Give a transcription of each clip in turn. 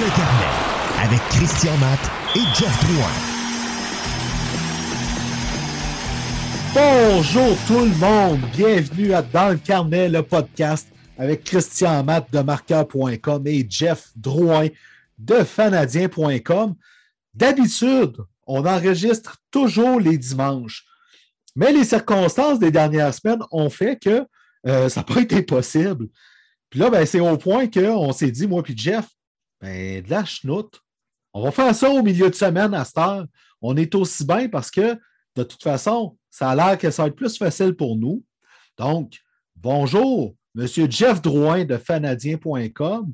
le carnet avec Christian Matt et Jeff Drouin. Bonjour tout le monde, bienvenue à Dans le carnet, le podcast avec Christian Matt de marqueur.com et Jeff Drouin de fanadien.com. D'habitude, on enregistre toujours les dimanches, mais les circonstances des dernières semaines ont fait que euh, ça n'a pas été possible. Puis là, ben, c'est au point qu'on s'est dit, moi puis Jeff, ben, de la chenoute. On va faire ça au milieu de semaine à cette heure. On est aussi bien parce que, de toute façon, ça a l'air que ça va être plus facile pour nous. Donc, bonjour, M. Jeff Drouin de fanadien.com.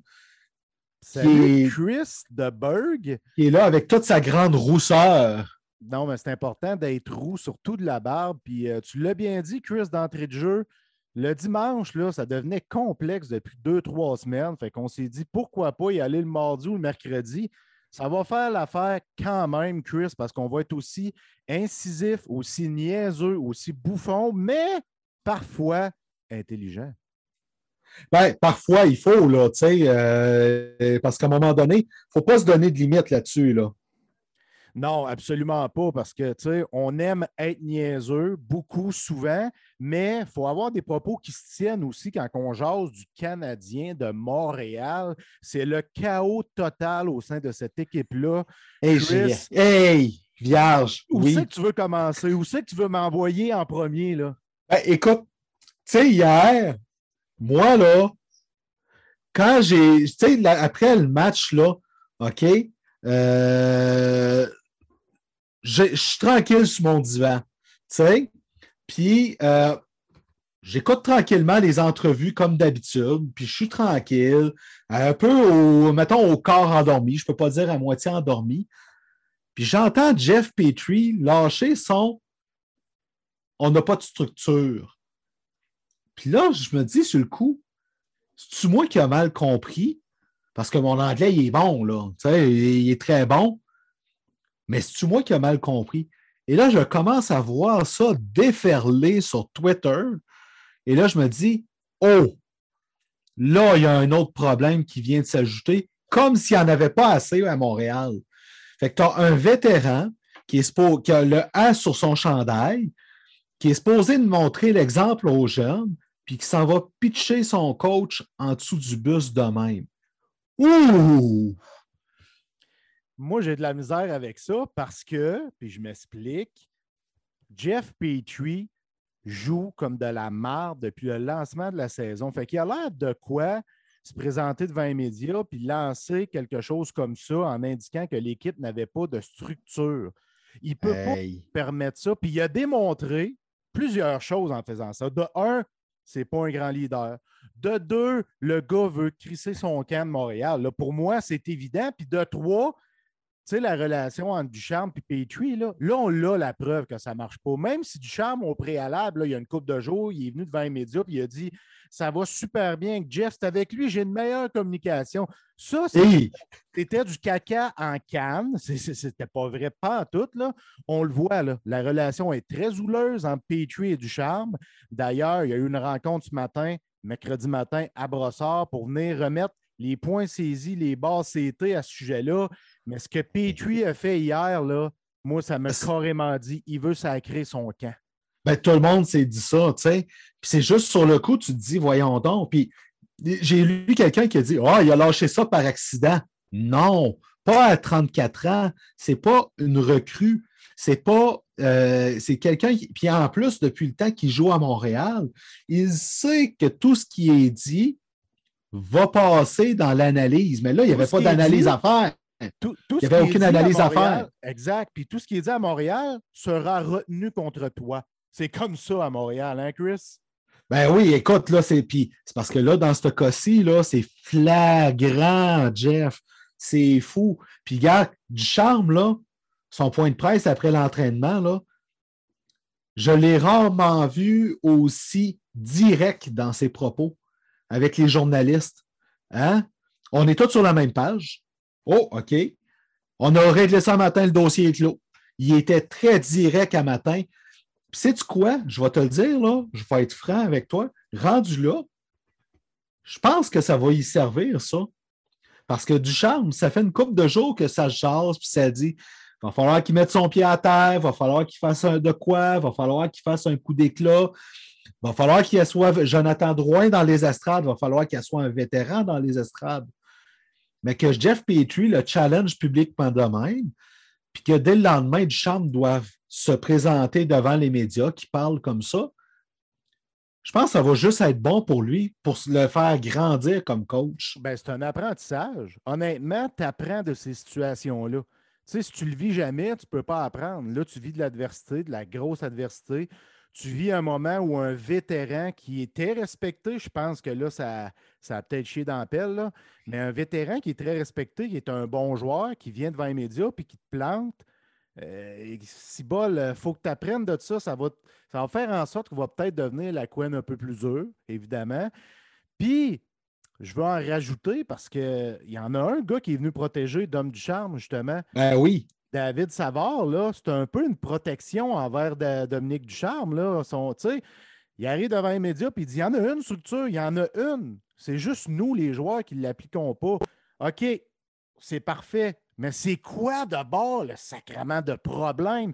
Salut, Chris de Berg. Qui est là avec toute sa grande rousseur. Non, mais c'est important d'être roux, surtout de la barbe. Puis euh, tu l'as bien dit, Chris, d'entrée de jeu. Le dimanche, là, ça devenait complexe depuis deux, trois semaines. Fait qu'on s'est dit pourquoi pas y aller le mardi ou le mercredi? Ça va faire l'affaire quand même, Chris, parce qu'on va être aussi incisif, aussi niaiseux, aussi bouffon, mais parfois intelligent. Ben, parfois, il faut, là, tu sais, euh, parce qu'à un moment donné, il ne faut pas se donner de limites là-dessus, là. Non, absolument pas, parce que, tu sais, on aime être niaiseux, beaucoup, souvent, mais il faut avoir des propos qui se tiennent aussi quand on jase du Canadien de Montréal. C'est le chaos total au sein de cette équipe-là. Hey, hey, vierge, Où oui. c'est que tu veux commencer? Où c'est que tu veux m'envoyer en premier, là? Ben, écoute, tu sais, hier, moi, là, quand j'ai, tu sais, après le match, là, OK, euh, je suis tranquille sur mon divan, tu sais, puis euh, j'écoute tranquillement les entrevues comme d'habitude, puis je suis tranquille, un peu mettons, au corps endormi, je ne peux pas dire à moitié endormi, puis j'entends Jeff Petrie lâcher son « on n'a pas de structure ». Puis là, je me dis sur le coup, c'est-tu moi qui a mal compris? Parce que mon anglais, il est bon, là. Tu sais, il est très bon. Mais c'est-tu moi qui a mal compris? Et là, je commence à voir ça déferler sur Twitter. Et là, je me dis, oh, là, il y a un autre problème qui vient de s'ajouter, comme s'il n'y en avait pas assez à Montréal. Fait que tu as un vétéran qui a le A sur son chandail, qui est supposé de montrer l'exemple aux jeunes, puis qui s'en va pitcher son coach en dessous du bus de même. Ouh! Moi, j'ai de la misère avec ça parce que, puis je m'explique, Jeff Petrie joue comme de la marde depuis le lancement de la saison. Fait qu'il a l'air de quoi se présenter devant les médias puis lancer quelque chose comme ça en indiquant que l'équipe n'avait pas de structure. Il ne peut Hey. pas permettre ça. Puis il a démontré plusieurs choses en faisant ça. De un, c'est pas un grand leader. De deux, le gars veut crisser son camp de Montréal. Là, pour moi, c'est évident. Puis de trois, sais, la relation entre Ducharme et Petrie, là, là on a la preuve que ça ne marche pas. Même si Ducharme, au préalable, là, il y a une couple de jours, il est venu devant les médias et il a dit Ça va super bien avec Jeff, c'est avec lui, j'ai une meilleure communication. Ça, Hey! c'était du caca en canne. C'était pas vrai, pas en tout. Là. On le voit, là. la relation est très houleuse entre Petrie et Ducharme. D'ailleurs, il y a eu une rencontre ce matin, mercredi matin, à Brossard pour venir remettre les points saisis, les bases CT à ce sujet-là. Mais ce que Petrie a fait hier, là, moi, ça m'a carrément dit il veut sacrer son camp. Ben, tout le monde s'est dit ça, tu sais. Puis c'est juste sur le coup, tu te dis, voyons donc. Puis j'ai lu quelqu'un qui a dit, ah, il a lâché ça par accident. Non, pas à 34 ans. C'est pas une recrue. C'est pas. euh, c'est quelqu'un qui. Puis en plus, depuis le temps qu'il joue à Montréal, il sait que tout ce qui est dit va passer dans l'analyse. Mais là, il n'y avait pas d'analyse à faire. Tout, tout Il y ce avait aucune à analyse à faire. Exact. Puis tout ce qui est dit à Montréal sera retenu contre toi. C'est comme ça à Montréal, hein, Chris? Ben oui, écoute, là, c'est. Puis c'est parce que là, dans ce cas-ci, là, c'est flagrant, Jeff. C'est fou. Puis, gars, du charme, là, son point de presse après l'entraînement, là, je l'ai rarement vu aussi direct dans ses propos avec les journalistes. Hein? On est tous sur la même page. Oh, OK. On a réglé ça matin, le dossier est clos. Il était très direct à matin. Puis sais-tu quoi? Je vais te le dire, là, je vais être franc avec toi. Rendu là, je pense que ça va y servir, ça. Parce que Ducharme, ça fait une couple de jours que ça jase, puis ça dit va falloir qu'il mette son pied à terre, va falloir qu'il fasse un de quoi, va falloir qu'il fasse un coup d'éclat, va falloir qu'il soit Jonathan Drouin dans les estrades, va falloir qu'il soit un vétéran dans les estrades. Mais que Jeff Petrie le challenge publiquement de même, puis que dès le lendemain, Ducharme doit se présenter devant les médias qui parlent comme ça, je pense que ça va juste être bon pour lui, pour le faire grandir comme coach. Ben, c'est un apprentissage. Honnêtement, tu apprends de ces situations-là. Tu sais, si tu le vis jamais, tu ne peux pas apprendre. Là, tu vis de l'adversité, de la grosse adversité. Tu vis un moment où un vétéran qui était respecté, je pense que là, ça, ça a peut-être chié dans la pelle, mais un vétéran qui est très respecté, qui est un bon joueur, qui vient devant les médias puis qui te plante, euh, si bol, il euh, faut que tu apprennes de ça. Ça va, ça va faire en sorte qu'on va peut-être devenir la couenne un peu plus dure, évidemment. Puis, je veux en rajouter parce qu'il y en a un gars qui est venu protéger Dom du Charme, justement. Ben oui. David Savard, là, c'est un peu une protection envers Dominique Ducharme. Là. Son, il arrive devant les médias et il dit il y en a une structure, il y en a une. C'est juste nous, les joueurs, qui ne l'appliquons pas. OK, c'est parfait. Mais c'est quoi d'abord le sacrement de problème?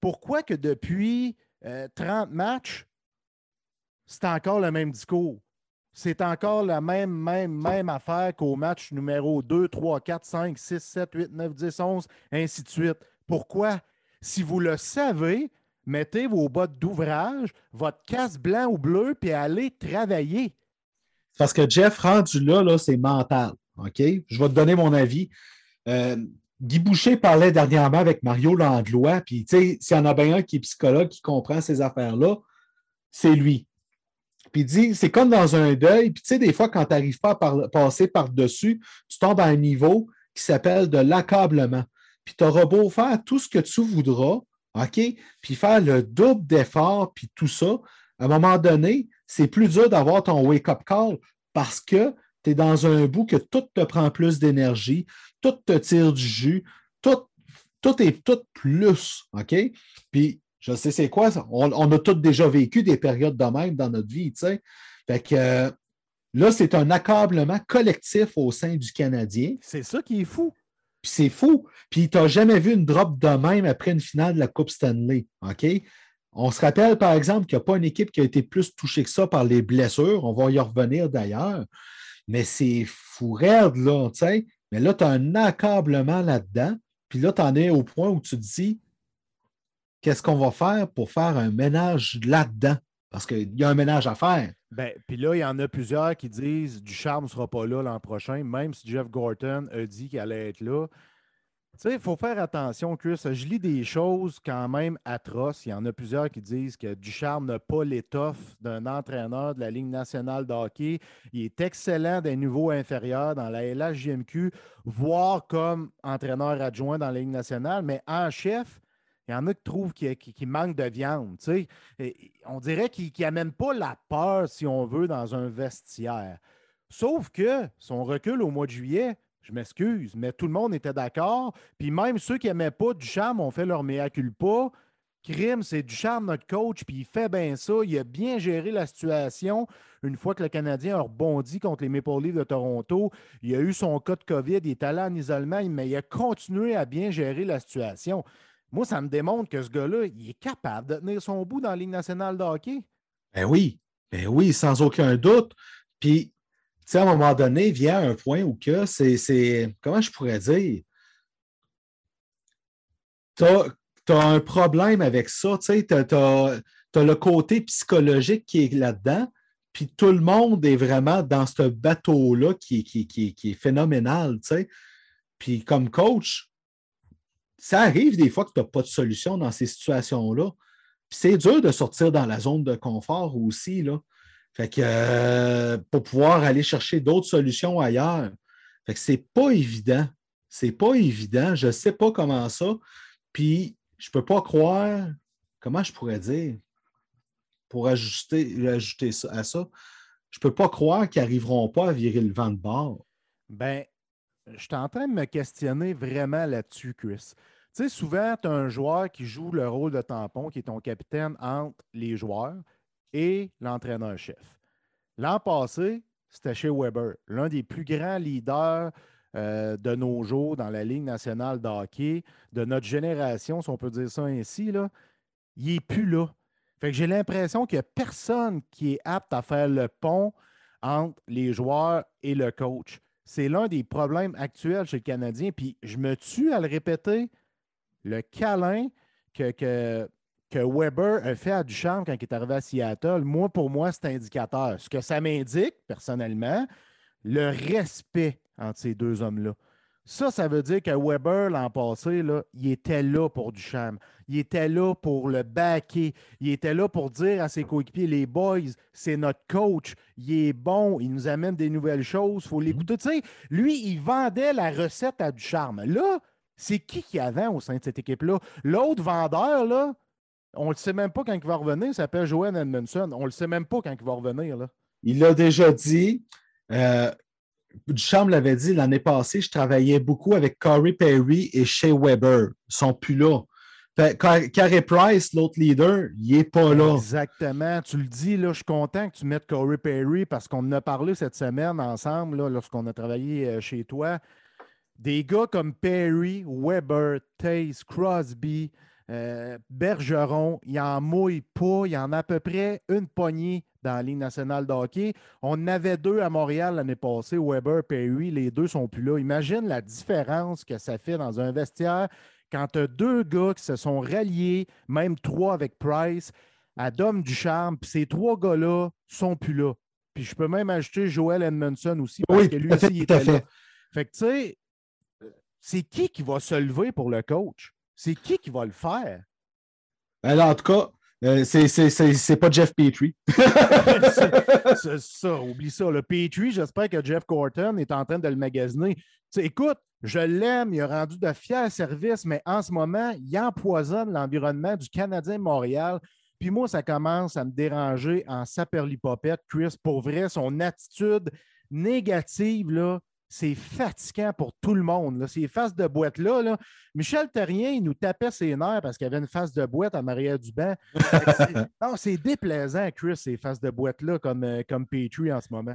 Pourquoi que depuis 30 euh, matchs, c'est encore le même discours? C'est encore la même, même, même affaire qu'au match numéro 2, 3, 4, 5, 6, 7, 8, 9, 10, 11, ainsi de suite. Pourquoi? Si vous le savez, mettez vos bottes d'ouvrage, votre casse blanc ou bleu, puis allez travailler. Parce que Jeff, rendu là, là c'est mental. OK? Je vais te donner mon avis. Euh, Guy Boucher parlait dernièrement avec Mario Langlois, puis tu sais, s'il y en a bien un qui est psychologue, qui comprend ces affaires-là, c'est lui. Puis il dit, c'est comme dans un deuil, puis tu sais, des fois, quand tu n'arrives pas à passer par-dessus, tu tombes à un niveau qui s'appelle de l'accablement. Puis tu auras beau faire tout ce que tu voudras, OK? Puis faire le double d'effort, puis tout ça, à un moment donné, c'est plus dur d'avoir ton wake-up call parce que tu es dans un bout que tout te prend plus d'énergie, tout te tire du jus, tout, tout est tout plus. OK? Puis, je sais c'est quoi, on, on, a tous déjà vécu des périodes de même dans notre vie, tu sais. Fait que euh, là, c'est un accablement collectif au sein du Canadien. C'est ça qui est fou. Puis c'est fou. Puis tu n'as jamais vu une drop de même après une finale de la Coupe Stanley. OK? On se rappelle, par exemple, qu'il n'y a pas une équipe qui a été plus touchée que ça par les blessures. On va y revenir d'ailleurs. Mais c'est fou raide, là, tu sais. Mais là, tu as un accablement là-dedans. Puis là, tu en es au point où tu te dis qu'est-ce qu'on va faire pour faire un ménage là-dedans? Parce qu'il y a un ménage à faire. Ben, puis là, il y en a plusieurs qui disent du charme ne sera pas là l'an prochain, même si Jeff Gorton a dit qu'il allait être là. Tu sais, il faut faire attention, Chris. Je lis des choses quand même atroces. Il y en a plusieurs qui disent que Ducharme n'a pas l'étoffe d'un entraîneur de la Ligue nationale de hockey. Il est excellent des niveaux inférieurs dans la LHJMQ, voire comme entraîneur adjoint dans la Ligue nationale, mais en chef, il y en a qui trouvent qu'il manque de viande. On dirait qu'il n'amène pas la peur, si on veut, dans un vestiaire. Sauf que son recul au mois de juillet, je m'excuse, mais tout le monde était d'accord. Puis même ceux qui n'aimaient pas Ducharme ont fait leur mea culpa. Crime, c'est Ducharme, notre coach, puis il fait bien ça. Il a bien géré la situation. Une fois que le Canadien a rebondi contre les Maple Leafs de Toronto, il a eu son cas de COVID, il est allé en isolement, mais il a continué à bien gérer la situation. Moi, ça me démontre que ce gars-là, il est capable de tenir son bout dans la Ligue nationale de hockey. Ben oui, ben oui, sans aucun doute. Puis sais, à un moment donné, vient un point où que c'est. Comment je pourrais dire? Tu as, un problème avec ça. Tu sais, tu as, le côté psychologique qui est là-dedans. Puis tout le monde est vraiment dans ce bateau-là qui, qui, qui, est phénoménal. Tu sais. Puis comme coach, ça arrive des fois que tu n'as pas de solution dans ces situations-là. Puis c'est dur de sortir dans la zone de confort aussi. Là. Fait que euh, pour pouvoir aller chercher d'autres solutions ailleurs. Fait que c'est pas évident. C'est pas évident. Je ne sais pas comment ça. Puis je ne peux pas croire. Comment je pourrais dire? Pour ajuster, ajouter à ça, je ne peux pas croire qu'ils n'arriveront pas à virer le vent de bord. Ben, je suis en train de me questionner vraiment là-dessus, Chris. Tu sais, souvent, tu as un joueur qui joue le rôle de tampon, qui est ton capitaine entre les joueurs et l'entraîneur-chef. L'an passé, c'était chez Weber, l'un des plus grands leaders euh, de nos jours dans la Ligue nationale de hockey, de notre génération, si on peut dire ça ainsi, il n'est plus là. Fait que j'ai l'impression qu'il n'y a personne qui est apte à faire le pont entre les joueurs et le coach. C'est l'un des problèmes actuels chez le Canadien. Puis je me tue à le répéter, le câlin que, que, que Weber a fait à Duchamp quand il est arrivé à Seattle, moi, pour moi, c'est indicateur. Ce que ça m'indique, personnellement, le respect entre ces deux hommes-là. Ça, ça veut dire que Weber, l'an passé, là, il était là pour Duchamp. Il était là pour le backer. Il était là pour dire à ses coéquipiers, les boys, c'est notre coach. Il est bon. Il nous amène des nouvelles choses. Il faut l'écouter. Tu lui, il vendait la recette à Ducharme. Là, c'est qui qui avait au sein de cette équipe-là? L'autre vendeur, là, on ne le sait même pas quand il va revenir. Il s'appelle Joanne Edmondson. On ne le sait même pas quand il va revenir. Là. Il l'a déjà dit. Euh, Duchamp l'avait dit l'année passée, je travaillais beaucoup avec Corey Perry et Shea Weber. Ils ne sont plus là. Carey Price, l'autre leader, il n'est pas là. Exactement. Tu le dis, là, je suis content que tu mettes Corey Perry parce qu'on en a parlé cette semaine ensemble lorsqu'on a travaillé euh, chez toi. Des gars comme Perry, Weber, Taze, Crosby, euh, Bergeron, il en mouille pas. Il y en a à peu près une poignée dans la Ligue nationale de hockey. On en avait deux à Montréal l'année passée, Weber, Perry, les deux sont plus là. Imagine la différence que ça fait dans un vestiaire quand tu as deux gars qui se sont ralliés, même trois avec Price, à Dom Ducharme, puis ces trois gars-là sont plus là. Puis je peux même ajouter Joel Edmondson aussi, parce que lui aussi, il était là. Fait que tu sais, c'est qui qui va se lever pour le coach? C'est qui qui va le faire? Alors, en tout cas, euh, c'est pas Jeff Petrie. c'est ça, oublie ça. Le Petrie, j'espère que Jeff Corton est en train de le magasiner. écoute, je l'aime, il a rendu de fiers services, mais en ce moment, il empoisonne l'environnement du Canadien Montréal. Puis moi, ça commence à me déranger en saperlipopette, Chris. Pour vrai, son attitude négative, là, c'est fatigant pour tout le monde. Ces faces de boîte-là, là. Michel Terrien, il nous tapait ses nerfs parce qu'il y avait une face de boîte à Maria Dubin. non, c'est déplaisant, Chris, ces faces de boîte-là, comme, euh, comme Petrie en ce moment.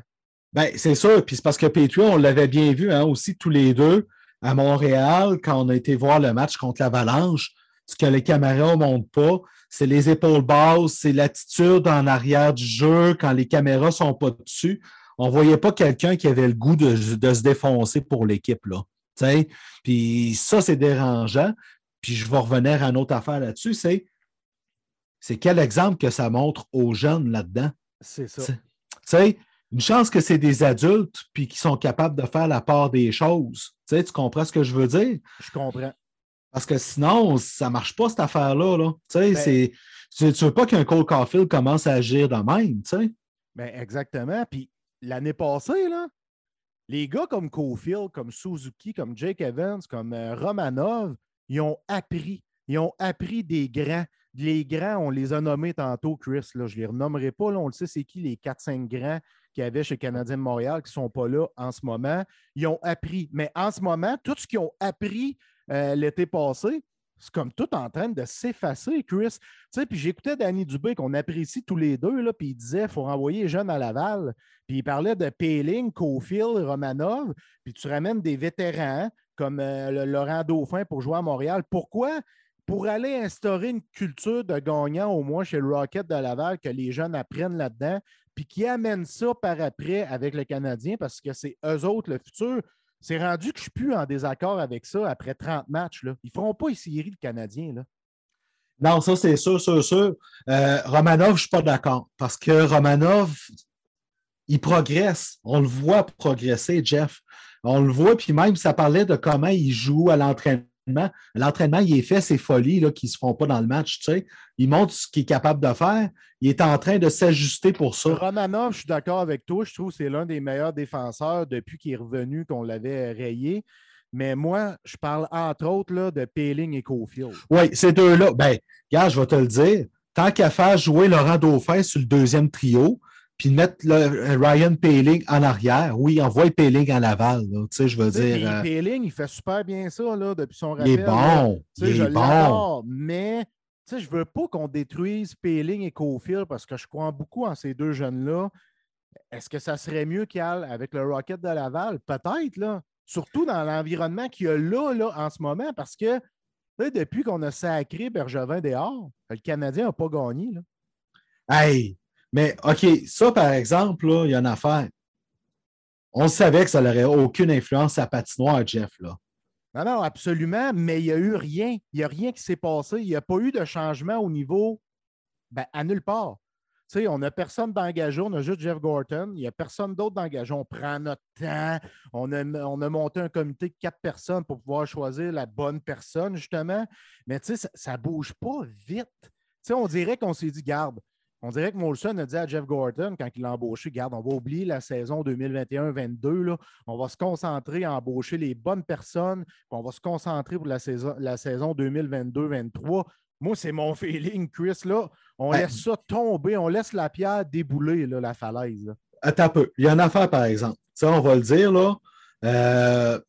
Ben, c'est sûr. Puis c'est parce que Petrie, on l'avait bien vu hein, aussi tous les deux à Montréal quand on a été voir le match contre l'Avalanche. Ce que les caméras ne montrent pas, c'est les épaules basses, c'est l'attitude en arrière du jeu quand les caméras ne sont pas dessus on ne voyait pas quelqu'un qui avait le goût de, se défoncer pour l'équipe. Là. Puis ça, c'est dérangeant. Puis je vais revenir à une autre affaire là-dessus, c'est c'est quel exemple que ça montre aux jeunes là-dedans? C'est ça. sais, une chance que c'est des adultes puis qui sont capables de faire la part des choses. Tu, tu comprends ce que je veux dire? Je comprends. Parce que sinon, ça ne marche pas, cette affaire-là. Là. Tu ne ben veux pas qu'un Cole Caulfield commence à agir de même. Tu sais? Ben exactement. Puis l'année passée, les gars comme Cofield, comme Suzuki, comme Jake Evans, comme euh, Romanov, ils ont appris. Ils ont appris des grands. Les grands, on les a nommés tantôt, Chris. Là, je ne les renommerai pas. on le sait, c'est qui les 4-5 grands qu'il y avait chez Canadien de Montréal qui ne sont pas là en ce moment. Ils ont appris. Mais en ce moment, tout ce qu'ils ont appris euh, l'été passé, c'est comme tout en train de s'effacer, Chris. Tu sais, puis j'écoutais Danny Dubé qu'on apprécie tous les deux, là, puis il disait qu'il faut renvoyer les jeunes à Laval. Puis il parlait de Payling, Cofield, Romanov, puis tu ramènes des vétérans comme euh, Laurent Dauphin pour jouer à Montréal. Pourquoi? Pour aller instaurer une culture de gagnant, au moins chez le Rocket de Laval, que les jeunes apprennent là-dedans, puis qui amènent ça par après avec le Canadien, parce que c'est eux autres le futur. C'est rendu que je suis plus en désaccord avec ça après 30 matchs. Là. Ils ne feront pas série, le Canadien. Là. Non, ça, c'est sûr, sûr, sûr. Euh, Romanov, je ne suis pas d'accord. Parce que Romanov, il progresse. On le voit progresser, Jeff. On le voit, puis même, ça parlait de comment il joue à l'entraînement. L'entraînement, il est fait ses folies là, qui ne se font pas dans le match. Tu sais. Il montre ce qu'il est capable de faire. Il est en train de s'ajuster pour ça. Romanov, je suis d'accord avec toi. Je trouve que c'est l'un des meilleurs défenseurs depuis qu'il est revenu, qu'on l'avait rayé. Mais moi, je parle entre autres là, de Peeling et Cofield. Oui, ces deux-là. Ben, regarde, je vais te le dire. Tant qu'à faire jouer Laurent Dauphin sur le deuxième trio, puis mettre le, Ryan Paling en arrière. Oui, envoie Paling en Laval. tu sais, je veux dire. Euh, Paling, il fait super bien ça là, depuis son rappel. Il est bon. il je est bon. Mais je ne veux pas qu'on détruise Paling et Cofield parce que je crois beaucoup en ces deux jeunes-là. Est-ce que ça serait mieux qu'il avec le Rocket de Laval? Peut-être, là. Surtout dans l'environnement qu'il y a là, là, en ce moment, parce que depuis qu'on a sacré Bergevin dehors, le Canadien n'a pas gagné. Là. Hey, mais OK, ça, par exemple, il y a une affaire. On savait que ça n'aurait aucune influence à patinoire, Jeff. Là. Non, non, absolument, mais il n'y a eu rien. Il n'y a rien qui s'est passé. Il n'y a pas eu de changement au niveau, ben, à nulle part. Tu sais, on n'a personne d'engagé, on a juste Jeff Gorton. Il n'y a personne d'autre d'engagé. On prend notre temps. On a, on a monté un comité de quatre personnes pour pouvoir choisir la bonne personne, justement. Mais tu sais, ça ne bouge pas vite. Tu sais, on dirait qu'on s'est dit, garde, on dirait que Molson a dit à Jeff Gordon, quand il l'a embauché, garde, on va oublier la saison 2021-22. On va se concentrer à embaucher les bonnes personnes. on va se concentrer pour la saison, la saison 2022-23. Moi, c'est mon feeling, Chris. Là, on laisse ça tomber, on laisse la pierre débouler, là, la falaise. Attends un peu. Il y a une affaire, par exemple. Ça, on va le dire, là. Euh,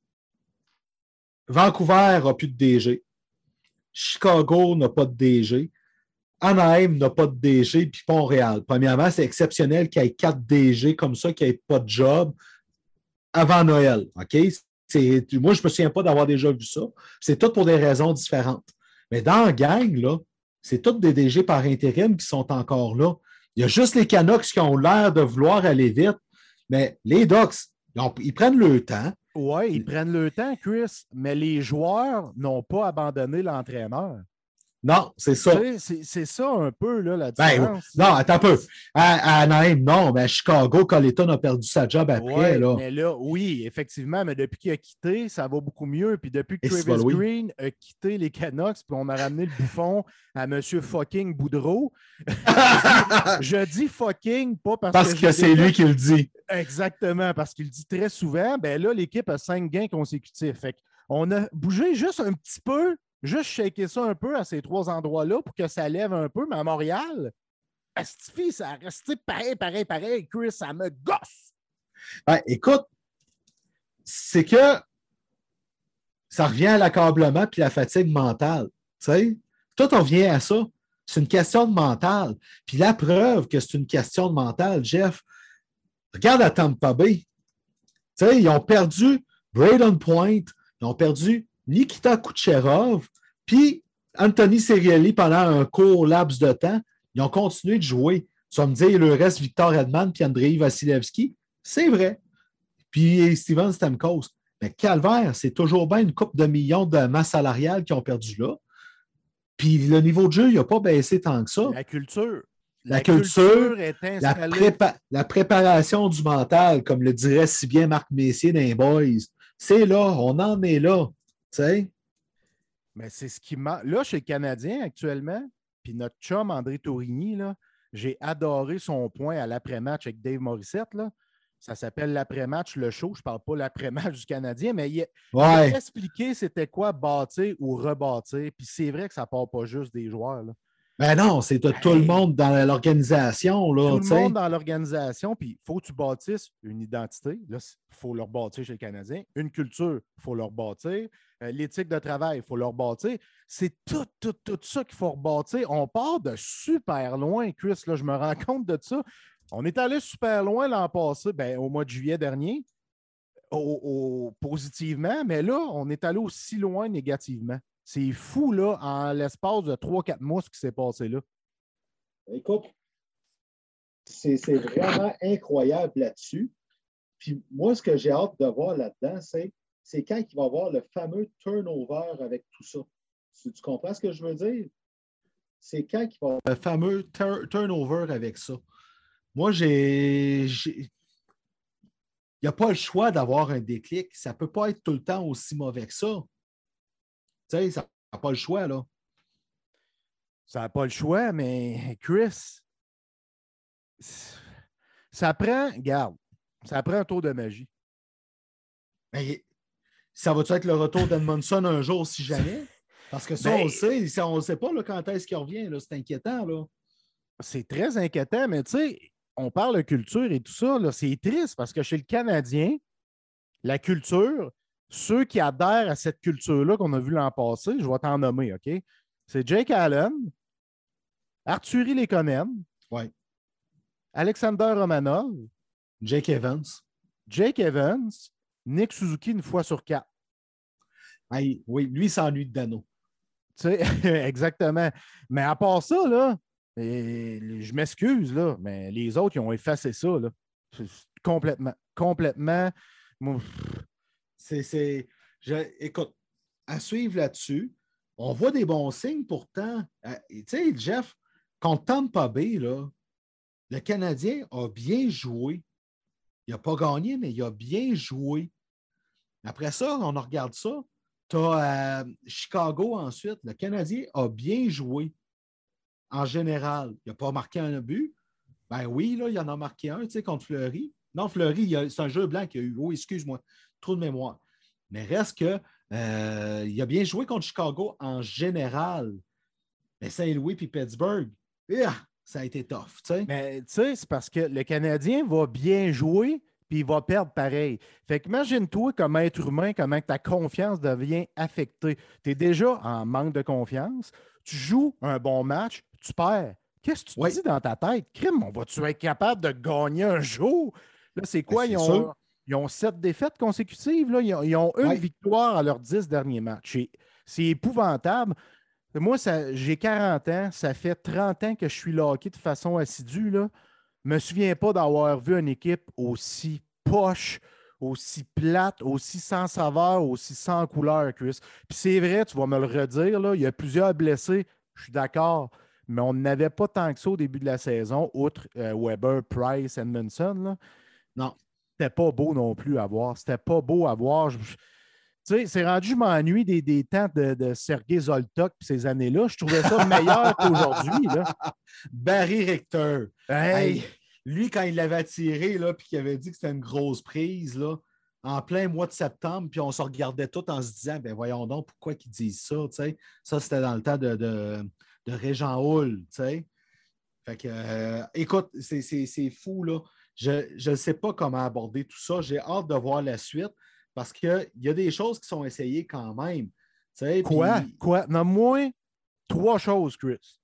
Vancouver n'a plus de DG. Chicago n'a pas de DG. Anaheim n'a pas de DG, puis Montréal. Premièrement, c'est exceptionnel qu'il y ait quatre DG comme ça, qui n'aient pas de job avant Noël. Moi, je ne me souviens pas d'avoir déjà vu ça. C'est tout pour des raisons différentes. Mais dans la gang, c'est tous des DG par intérim qui sont encore là. Il y a juste les Canucks qui ont l'air de vouloir aller vite, mais les Ducks, ils, prennent le temps. Oui, ils prennent le temps, Chris, mais les joueurs n'ont pas abandonné l'entraîneur. Non, c'est ça. C'est ça un peu là, la ben, différence. non, attends un peu. À, Anaheim, non, mais à Chicago, Colleton a perdu sa job après. là. Mais là, oui, effectivement, mais depuis qu'il a quitté, ça va beaucoup mieux. Puis depuis que Travis Green a quitté les Canucks, puis on a ramené le bouffon à M. fucking Boudreau. je, dis, fucking, pas parce, parce que, c'est lui qui le dit. Exactement, parce qu'il le dit très souvent. Ben là, l'équipe a cinq gains consécutifs. Fait on a bougé juste un petit peu juste shaker ça un peu à ces trois endroits-là pour que ça lève un peu. Mais à Montréal, Astifi, ça resté pareil, pareil, pareil. Chris, ça me gosse. Ben, écoute, c'est que ça revient à l'accablement puis la fatigue mentale. Tout on vient à ça. C'est une question de mental. Puis la preuve que c'est une question de mental, Jeff, regarde à Tampa Bay. Ils ont perdu Braden Point, ils ont perdu Nikita Kucherov, puis Anthony Serielli pendant un court laps de temps. Ils ont continué de jouer. Tu vas me dire, il leur reste Victor Edman puis Andrei Vasilevski. C'est vrai. Puis Steven Stamkos. Mais Calvaire, c'est toujours bien une coupe de millions de masse salariale qu'ils ont perdu là. Puis le niveau de jeu, il n'a pas baissé tant que ça. La culture. La, culture, est installée. La, préparation du mental, comme le dirait si bien Marc Messier dans les Boys. C'est là, on en est là. Mais c'est ce qui m'a. Là, chez le Canadien, actuellement, puis notre chum André Tourigny, j'ai adoré son point à l'après-match avec Dave Morissette. Là. Ça s'appelle l'après-match, le show. Je ne parle pas l'après-match du Canadien, mais il, a, expliqué c'était quoi bâtir ou rebâtir. Puis c'est vrai que ça ne part pas juste des joueurs. Là. Ben non, c'est tout le monde dans l'organisation. Tout le monde dans l'organisation, puis il faut que tu bâtisses une identité. Là, il faut leur bâtir chez les Canadiens. Une culture, il faut leur bâtir. Euh, l'éthique de travail, il faut leur bâtir. C'est tout, tout, tout ça qu'il faut rebâtir. On part de super loin, Chris. Là, je me rends compte de ça. On est allé super loin l'an passé, ben, au mois de juillet dernier, au, positivement, mais là, on est allé aussi loin négativement. C'est fou, là, en l'espace de 3-4 mois, ce qui s'est passé là. Écoute, c'est vraiment incroyable là-dessus. Puis moi, ce que j'ai hâte de voir là-dedans, c'est c'est quand il va y avoir le fameux turnover avec tout ça. Tu, comprends ce que je veux dire? C'est quand il va y avoir le fameux turnover avec ça. Moi, j'ai. Il n'y a pas le choix d'avoir un déclic. Ça ne peut pas être tout le temps aussi mauvais que ça. Tu sais, ça n'a pas le choix, là. Ça n'a pas le choix, mais Chris, ça prend, garde, ça prend un tour de magie. Mais ça va-tu être le retour d'Edmondson un jour, si jamais? Parce que ça, on le ben, sait. On ne sait pas là, quand est-ce qu'il revient. C'est inquiétant. Là. C'est très inquiétant, mais tu sais, on parle de culture et tout ça. C'est triste parce que chez le Canadien, la culture, ceux qui adhèrent à cette culture-là qu'on a vu l'an passé, je vais t'en nommer, OK? C'est Jake Allen, Arthurie Lekonen, ouais. Alexander Romanov, Jake Evans, Jake Evans, Nick Suzuki une fois sur quatre. oui, lui, s'ennuie de Dano. exactement. Mais à part ça, là, je m'excuse, là, mais les autres, ils ont effacé ça. Là. Complètement. Complètement. C'est. Écoute, à suivre là-dessus, on voit des bons signes pourtant. Euh, tu sais, Jeff, contre Tampa Bay, là, le Canadien a bien joué. Il n'a pas gagné, mais il a bien joué. Après ça, on regarde ça. Tu as euh, Chicago ensuite. Le Canadien a bien joué en général. Il n'a pas marqué un but. Ben oui, là, il en a marqué un, tu sais, contre Fleury. Non, Fleury, c'est un jeu blanc qu'il a eu. Oh, excuse-moi, trop de mémoire. Mais reste que euh, il a bien joué contre Chicago en général. Mais Saint-Louis puis Pittsburgh, ça a été tough. Mais tu sais, c'est parce que le Canadien va bien jouer, puis il va perdre pareil. Fait qu'imagine-toi comme être humain, comment ta confiance devient affectée. Tu es déjà en manque de confiance, tu joues un bon match, tu perds. Qu'est-ce que tu te dis dans ta tête? Crime, on va-tu être capable de gagner un jour? Là, c'est quoi? Ben, ils, ont, sept défaites consécutives. Là. Ils, ont, une victoire à leurs dix derniers matchs. C'est épouvantable. Moi, j'ai 40 ans. Ça fait 30 ans que je suis locké de façon assidue. Je ne me souviens pas d'avoir vu une équipe aussi poche, aussi plate, aussi sans saveur, aussi sans couleur, Chris. Puis c'est vrai, tu vas me le redire, là, il y a plusieurs blessés, je suis d'accord, mais on n'avait pas tant que ça au début de la saison, outre euh, Weber, Price, Edmondson. Là. Non. C'était pas beau non plus à voir. C'était pas beau à voir. Tu sais, c'est rendu, je m'ennuie des, des, temps de, de Sergei Zoltok ces années-là. Je trouvais ça meilleur qu'aujourd'hui. Barry Richter. Hey. Lui, quand il l'avait attiré, là, puis qu'il avait dit que c'était une grosse prise, là, en plein mois de septembre, puis on se regardait tout en se disant, ben voyons donc, pourquoi qu'ils disent ça, Ça, c'était dans le temps de, de, de Régent Hull, Fait que, euh, écoute, c'est fou, là. Je ne sais pas comment aborder tout ça. J'ai hâte de voir la suite parce qu'il y a des choses qui sont essayées quand même. Quoi? Quoi? Nomme-moi trois choses, Chris.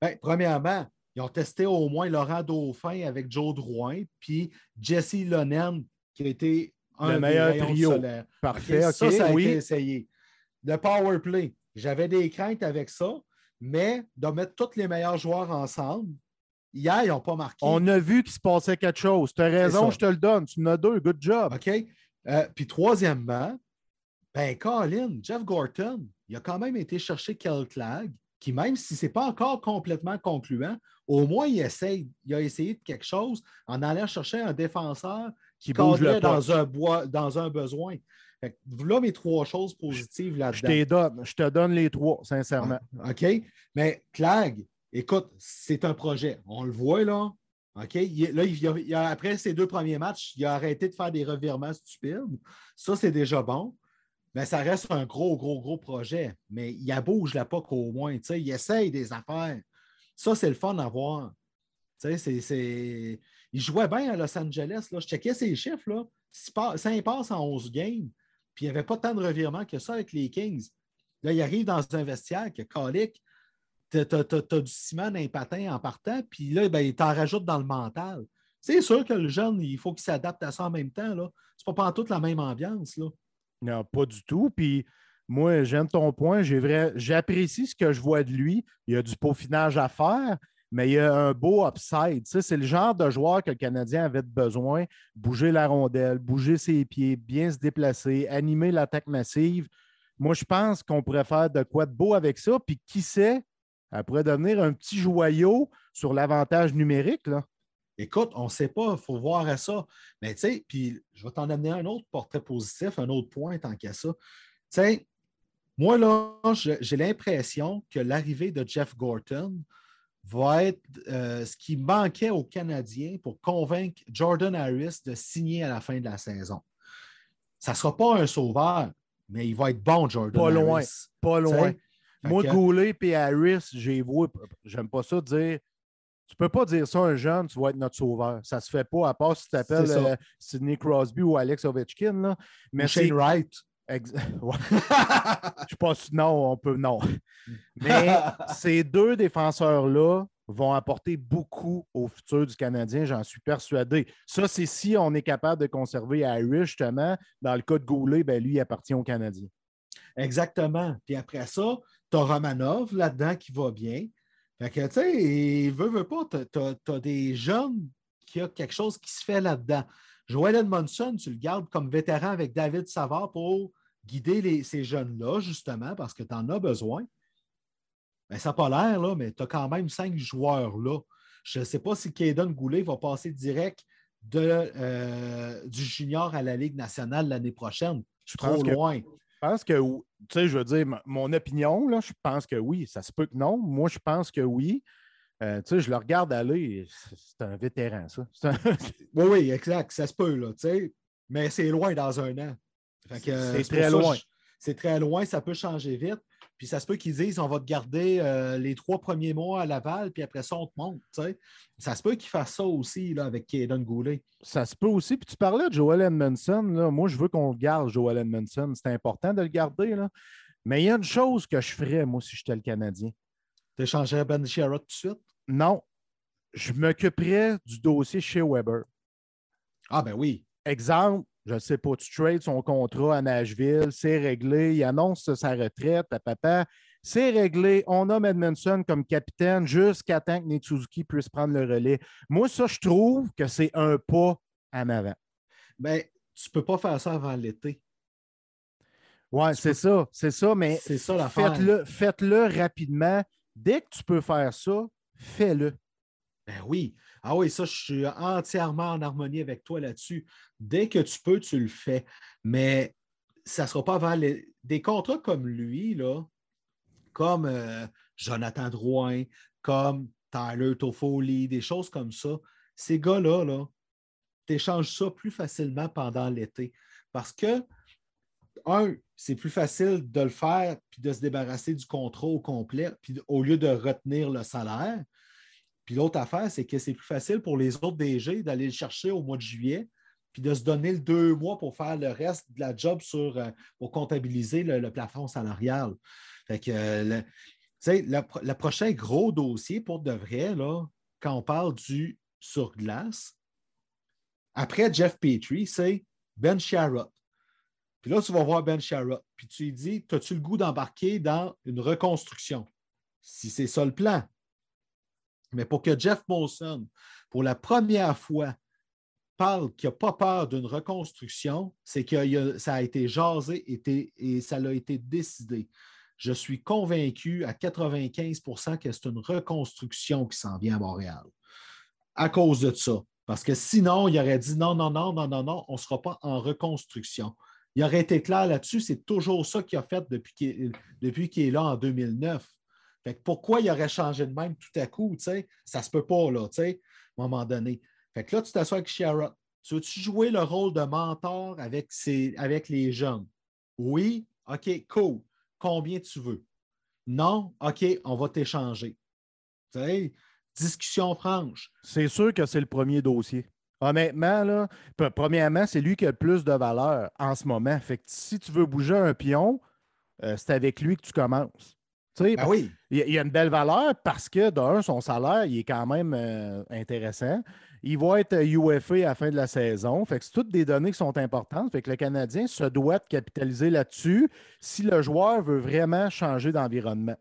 Ben, premièrement, ils ont testé au moins Laurent Dauphin avec Joe Drouin, puis Jesse Lonen, qui a été un le meilleur trio. Solaire. Parfait, Ça, ça a été essayé. Le power play, j'avais des craintes avec ça, mais de mettre tous les meilleurs joueurs ensemble, hier, ils n'ont pas marqué. On a vu qu'il se passait quelque chose. Tu as raison, je te le donne. Tu en as deux. Good job. OK? Euh, puis troisièmement, ben Colin, Jeff Gorton, il a quand même été chercher Kel Clag, qui, même si ce n'est pas encore complètement concluant, au moins il essaye, il a essayé de quelque chose en allant chercher un défenseur qui bouge dans un, bois, dans un besoin. Fait là, mes trois choses positives là-dedans. Je, je te donne les trois, sincèrement. Ah, OK? Mais Clag, écoute, c'est un projet. On le voit là. OK? là, après ces deux premiers matchs, il a arrêté de faire des revirements stupides. Ça, c'est déjà bon. Mais ça reste un gros, gros, gros projet. Mais il a bouge la POC au moins. Il essaye des affaires. Ça, c'est le fun à voir. Il jouait bien à Los Angeles. Là. Je checkais ses chiffres. Là. Ça passe en 11 games. Puis il n'y avait pas tant de revirements que ça avec les Kings. Là, il arrive dans un vestiaire que Colic, tu as, du ciment d'un patin en partant, puis là, ben, il t'en rajoute dans le mental. C'est sûr que le jeune, il faut qu'il s'adapte à ça en même temps. Ce n'est pas toute la même ambiance. Là. Non, pas du tout. Puis moi, j'aime ton point. J'apprécie ce que je vois de lui. Il y a du peaufinage à faire, mais il y a un beau upside. c'est le genre de joueur que le Canadien avait besoin. Bouger la rondelle, bouger ses pieds, bien se déplacer, animer l'attaque massive. Moi, je pense qu'on pourrait faire de quoi de beau avec ça. Puis qui sait, elle pourrait devenir un petit joyau sur l'avantage numérique. Là. Écoute, on ne sait pas, il faut voir à ça. Mais tu sais, puis je vais t'en amener un autre portrait positif, un autre point tant qu'à ça. Tu sais, moi, là, j'ai l'impression que l'arrivée de Jeff Gorton va être euh, ce qui manquait aux Canadiens pour convaincre Jordan Harris de signer à la fin de la saison. Ça ne sera pas un sauveur, mais il va être bon, Jordan pas Harris. Loin, pas loin. Moi, Goulet et Harris, j'ai vu, j'aime pas ça dire tu peux pas dire ça à un jeune, tu vas être notre sauveur. Ça se fait pas, à part si tu t'appelles euh, Sidney Crosby ou Alex Ovechkin. Là. Mais Shane Wright. Je Je pas non, on peut non. Mais ces deux défenseurs-là, vont apporter beaucoup au futur du Canadien, j'en suis persuadé. Ça, c'est si on est capable de conserver Irish, justement. Dans le cas de Goulet, ben, lui, il appartient au Canadien. Exactement. Puis après ça, tu as Romanov là-dedans qui va bien. Fait que, tu sais, il veut, veut pas, tu as, des jeunes qui ont quelque chose qui se fait là-dedans. Joel Edmondson, tu le gardes comme vétéran avec David Savard pour guider ces jeunes-là, justement, parce que tu en as besoin. Ben, ça n'a pas l'air, là, mais tu as quand même cinq joueurs là. Je ne sais pas si Kaden Goulet va passer direct de, euh, du junior à la Ligue nationale l'année prochaine. Je suis trop loin. je pense que, tu sais, je veux dire, mon opinion, là, je pense que oui. Ça se peut que non. Moi, je pense que oui. Euh, tu sais, je le regarde aller, c'est un vétéran, ça. oui, oui, exact. Ça se peut, là, tu sais. Mais c'est loin dans un an. C'est très loin. C'est très loin, ça peut changer vite. Puis ça se peut qu'ils disent on va te garder euh, les trois premiers mois à Laval, puis après ça, on te monte. Ça se peut qu'ils fassent ça aussi là, avec Kaden Goulet. Ça se peut aussi. Puis tu parlais de Joel Edmondson. Là. Moi, je veux qu'on le garde, Joel Edmondson. C'est important de le garder. Là. Mais il y a une chose que je ferais, moi, si j'étais le Canadien. Tu échangerais Ben Sherrod tout de suite? Non. Je m'occuperais du dossier chez Weber. Ah, ben oui. Exemple, je ne sais pas, tu trades son contrat à Nashville, c'est réglé, il annonce sa retraite à papa, c'est réglé, on a Edmondson comme capitaine jusqu'à temps que Nate Suzuki puisse prendre le relais. Moi, ça, je trouve que c'est un pas en avant. Bien, tu ne peux pas faire ça avant l'été. Oui, c'est ça, c'est ça, mais faites-le faites rapidement. Dès que tu peux faire ça, fais-le. Ben oui. Ah oui, ça, je suis entièrement en harmonie avec toi là-dessus. Dès que tu peux, tu le fais. Mais ça ne sera pas avant des contrats comme lui, là, comme euh, Jonathan Drouin, comme Tyler Toffoli, des choses comme ça. Ces gars-là, là, tu échanges ça plus facilement pendant l'été. Parce que, un, c'est plus facile de le faire puis de se débarrasser du contrat au complet, puis au lieu de retenir le salaire. Puis l'autre affaire, c'est que c'est plus facile pour les autres DG d'aller le chercher au mois de juillet, puis de se donner le deux mois pour faire le reste de la job sur, euh, pour comptabiliser le, plafond salarial. Fait que, euh, le, prochain gros dossier pour de vrai, là, quand on parle du sur glace, après Jeff Petrie, c'est Ben Sharrott. Puis là, tu vas voir Ben Sharrott. Puis tu lui dis As-tu le goût d'embarquer dans une reconstruction? Si c'est ça le plan. Mais pour que Jeff Molson, pour la première fois, parle qu'il n'a pas peur d'une reconstruction, c'est que ça a été jasé et ça a été décidé. Je suis convaincu à 95% que c'est une reconstruction qui s'en vient à Montréal à cause de ça. Parce que sinon, il aurait dit non, non, non, non, non, non, on ne sera pas en reconstruction. Il aurait été clair là-dessus, c'est toujours ça qu'il a fait depuis qu'il est, là en 2009 pourquoi il aurait changé de même tout à coup? sais? Ça se peut pas, là, à un moment donné. Fait que là, tu t'assois avec Sherrod. Tu veux-tu jouer le rôle de mentor avec, avec les jeunes? Oui, OK, cool. Combien tu veux? Non, OK, on va t'échanger. Discussion franche. C'est sûr que c'est le premier dossier. Honnêtement, premièrement, c'est lui qui a le plus de valeur en ce moment. Fait que si tu veux bouger un pion, euh, c'est avec lui que tu commences. Ben oui. Il, y a une belle valeur parce que, d'un, son salaire, il est quand même euh, intéressant. Il va être UFA à la fin de la saison. Fait que c'est toutes des données qui sont importantes. Fait que le Canadien se doit de capitaliser là-dessus si le joueur veut vraiment changer d'environnement.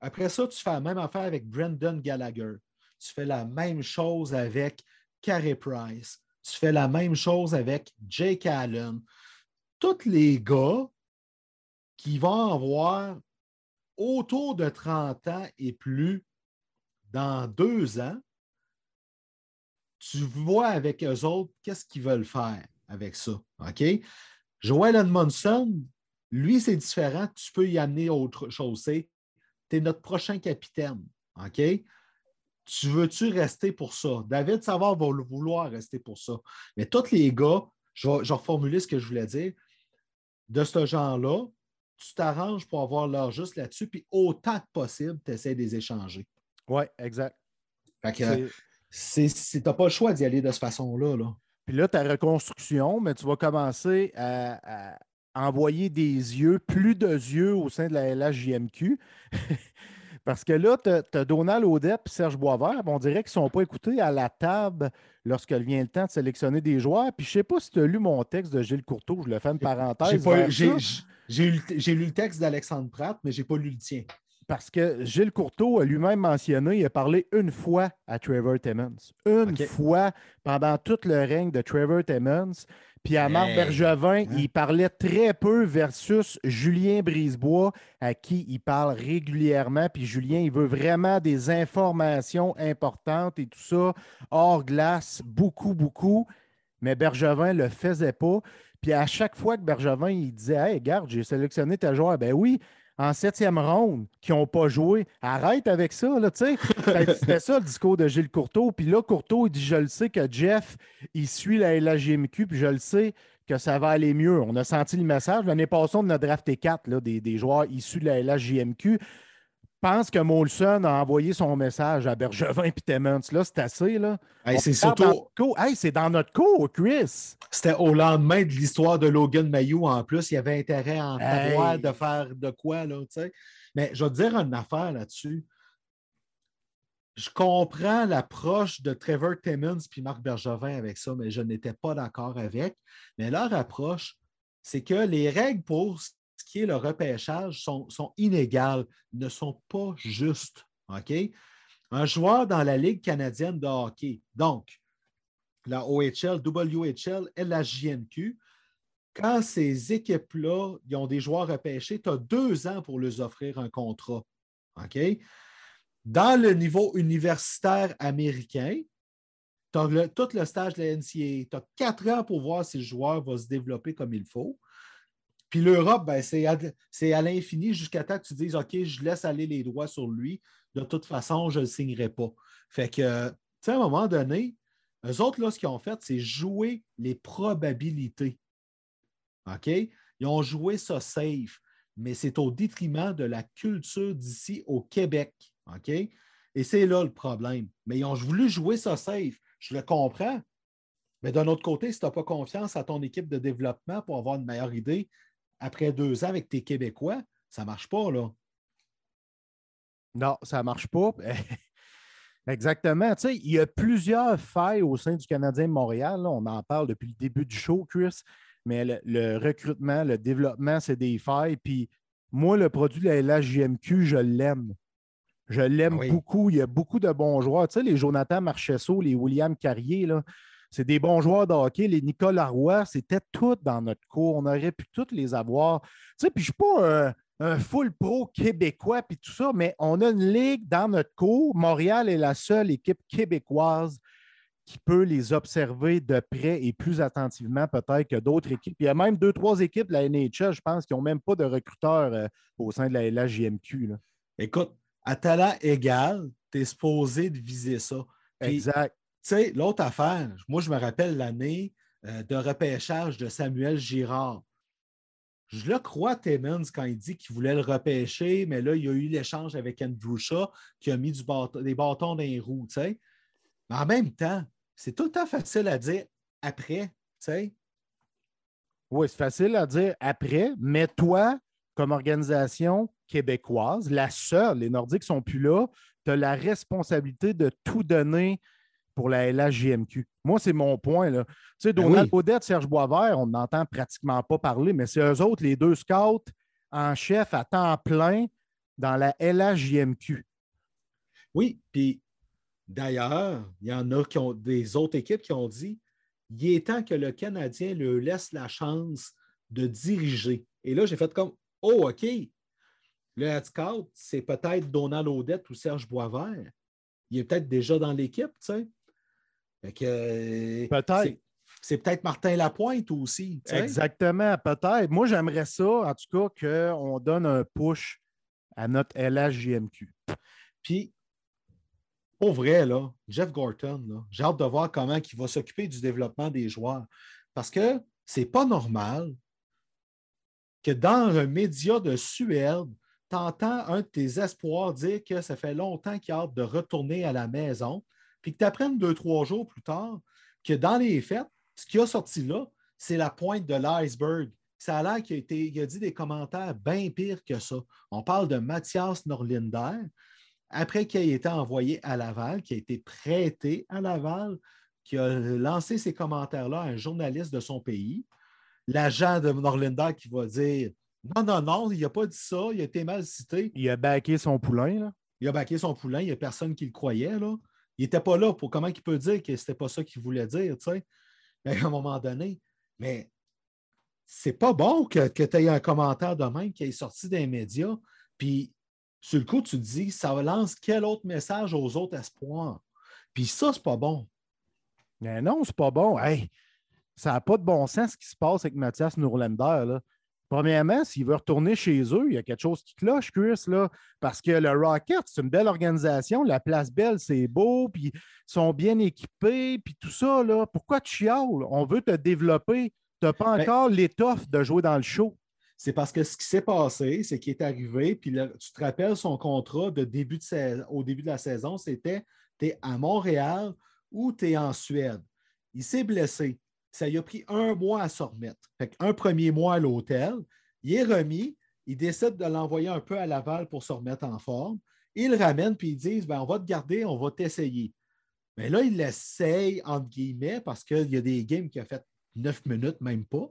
Après ça, tu fais la même affaire avec Brendan Gallagher. Tu fais la même chose avec Carey Price. Tu fais la même chose avec Jake Allen. Tous les gars qui vont avoir autour de 30 ans et plus dans deux ans, tu vois avec eux autres qu'est-ce qu'ils veulent faire avec ça. OK? Joel Edmondson, lui, c'est différent. Tu peux y amener autre chose. Tu es notre prochain capitaine. OK? Tu veux-tu rester pour ça? David Savard va vouloir rester pour ça. Mais tous les gars, je je vais reformuler ce que je voulais dire, de ce genre-là, tu t'arranges pour avoir l'heure juste là-dessus, puis autant que possible, tu essaies de les échanger. Oui, exact. Fait que tu n'as pas le choix d'y aller de cette façon-là. Là. Puis là, ta reconstruction, mais tu vas commencer à, envoyer des yeux, plus de yeux au sein de la LHJMQ. Parce que là, tu as, Donald Audet et Serge Boisvert, on dirait qu'ils ne sont pas écoutés à la table lorsque vient le temps de sélectionner des joueurs. Puis je ne sais pas si tu as lu mon texte de Gilles Courteau, je le fais une parenthèse. J'ai lu, le texte d'Alexandre Pratt, mais je n'ai pas lu le tien. Parce que Gilles Courteau a lui-même mentionné, il a parlé une fois à Trevor Timmons. Une fois pendant tout le règne de Trevor Timmons. Puis à Marc Bergevin, hein? il parlait très peu versus Julien Brisebois, à qui il parle régulièrement. Puis Julien, il veut vraiment des informations importantes et tout ça, hors glace, beaucoup, beaucoup. Mais Bergevin ne le faisait pas. Puis à chaque fois que Bergevin, il disait Hey, regarde, j'ai sélectionné ta joueur, ben oui, en septième ronde qui n'ont pas joué. Arrête avec ça, là, tu sais. C'était ça le discours de Gilles Courteau. Puis là, Courteau, il dit Je le sais que Jeff, il suit la LHJMQ, puis je le sais que ça va aller mieux. On a senti le message. L'année passée, on a drafté quatre là, des, des, joueurs issus de la LHJMQ pense que Molson a envoyé son message à Bergevin et Timmons. Là, c'est assez. Là. c'est surtout. Hey, c'est dans notre cours, Chris. C'était au lendemain de l'histoire de Logan Mayou en plus. Il y avait intérêt en hey. de faire de quoi, là, tu sais. Mais je vais te dire une affaire là-dessus. Je comprends l'approche de Trevor Timmons puis Marc Bergevin avec ça, mais je n'étais pas d'accord avec. Mais leur approche, c'est que les règles pour ce qui est le repêchage sont, inégales, ne sont pas justes. Un joueur dans la Ligue canadienne de hockey, donc la OHL, WHL et la JNQ, quand ces équipes-là ont des joueurs repêchés, tu as deux ans pour leur offrir un contrat. Dans le niveau universitaire américain, tu as tout le stage de la NCAA. Tu as quatre ans pour voir si le joueur va se développer comme il faut. Puis l'Europe, ben, c'est à, l'infini jusqu'à temps que tu dises OK, je laisse aller les droits sur lui. De toute façon, je ne le signerai pas. Fait que, tu sais, à un moment donné, eux autres, là, ce qu'ils ont fait, c'est jouer les probabilités. OK? Ils ont joué ça safe, mais c'est au détriment de la culture d'ici au Québec. OK? Et c'est là le problème. Mais ils ont voulu jouer ça safe. Je le comprends. Mais d'un autre côté, si tu n'as pas confiance à ton équipe de développement pour avoir une meilleure idée, après deux ans avec tes Québécois, ça ne marche pas, là. Non, ça ne marche pas. Exactement. Tu sais, il y a plusieurs failles au sein du Canadien de Montréal. On en parle depuis le début du show, Chris. Mais le, recrutement, le développement, c'est des failles. Puis moi, le produit de la LHJMQ, je l'aime. Je l'aime ah beaucoup. Il y a beaucoup de bons joueurs. Tu sais, les Jonathan Marchesso, les William Carrier, là, c'est des bons joueurs de hockey. Les Nicolas Roy, c'était tout dans notre cours. On aurait pu tous les avoir. Tu sais, puis je ne suis pas un, full pro québécois puis tout ça, mais on a une ligue dans notre cours. Montréal est la seule équipe québécoise qui peut les observer de près et plus attentivement peut-être que d'autres équipes. Il y a même deux, trois équipes de la NHL, je pense, qui n'ont même pas de recruteurs euh, au sein de la, LHJMQ. Écoute, à talent égal, tu es supposé de viser ça. exact l'autre affaire, moi, je me rappelle l'année euh, de repêchage de Samuel Girard. Je le crois, Timmons, quand il dit qu'il voulait le repêcher, mais là, il y a eu l'échange avec Andrew Shaw qui a mis des bâtons dans les roues. Mais en même temps, c'est tout le temps facile à dire après. sais. Oui, c'est facile à dire après, mais toi, comme organisation québécoise, la seule, les Nordiques ne sont plus là, tu as la responsabilité de tout donner pour la LHJMQ. Moi, c'est mon point. Là. Tu sais, ben Donald Odette, Serge Boisvert, on n'entend pratiquement pas parler, mais c'est eux autres, les deux scouts en chef à temps plein dans la LHJMQ. Oui, puis d'ailleurs, il y en a qui ont des autres équipes qui ont dit il est temps que le Canadien leur laisse la chance de diriger. Et là, j'ai fait comme Oh, OK. Le head scout, c'est peut-être Donald Odette ou Serge Boisvert. Il est peut-être déjà dans l'équipe, tu sais. Euh, peut-être. C'est peut-être Martin Lapointe aussi. Exactement, peut-être. Moi, j'aimerais ça, en tout cas, qu'on donne un push à notre LHJMQ. Puis, au vrai, là, Jeff Gorton, j'ai hâte de voir comment il va s'occuper du développement des joueurs. Parce que c'est pas normal que dans un média de Suède, tu entends un de tes espoirs dire que ça fait longtemps qu'il a hâte de retourner à la maison puis que tu apprennes deux, trois jours plus tard que dans les fêtes, ce qui a sorti là, c'est la pointe de l'iceberg. Ça a l'air qu'il a, a dit des commentaires bien pires que ça. On parle de Mathias Norlinder, après qu'il ait été envoyé à Laval, qui a été prêté à Laval, qui a lancé ces commentaires-là à un journaliste de son pays, l'agent de Norlinder qui va dire Non, non, non, il n'a pas dit ça, il a été mal cité. Il a baqué son poulain, là. Il a baqué son poulain, il n'y a personne qui le croyait, là. Il n'était pas là pour comment il peut dire que c'était pas ça qu'il voulait dire, tu sais, à un moment donné. Mais c'est pas bon que, que tu aies un commentaire de même qui est sorti des médias, puis sur le coup, tu te dis, ça lance quel autre message aux autres espoirs? Puis ça, c'est pas bon. Mais non, c'est pas bon. Hey, ça n'a pas de bon sens ce qui se passe avec Mathias Nourlander. Là. Premièrement, s'il veut retourner chez eux, il y a quelque chose qui cloche, Chris, là, parce que le Rocket, c'est une belle organisation. La place belle, c'est beau, puis ils sont bien équipés, puis tout ça. Là. Pourquoi tu chiales? On veut te développer. Tu n'as pas Ben- encore l'étoffe de jouer dans le show. C'est parce que ce qui s'est passé, c'est qu'il est arrivé, puis là, tu te rappelles son contrat de début de saison, au début de la saison, c'était tu es à Montréal ou tu es en Suède. Il s'est blessé. Ça lui a pris un mois à se remettre. Fait un premier mois à l'hôtel. Il est remis. Il décide de l'envoyer un peu à Laval pour se remettre en forme. Ils le ramènent, puis ils disent ben, on va te garder, on va t'essayer. Mais là, il l'essaye, entre guillemets, parce qu'il y a des games qui a fait neuf minutes, même pas.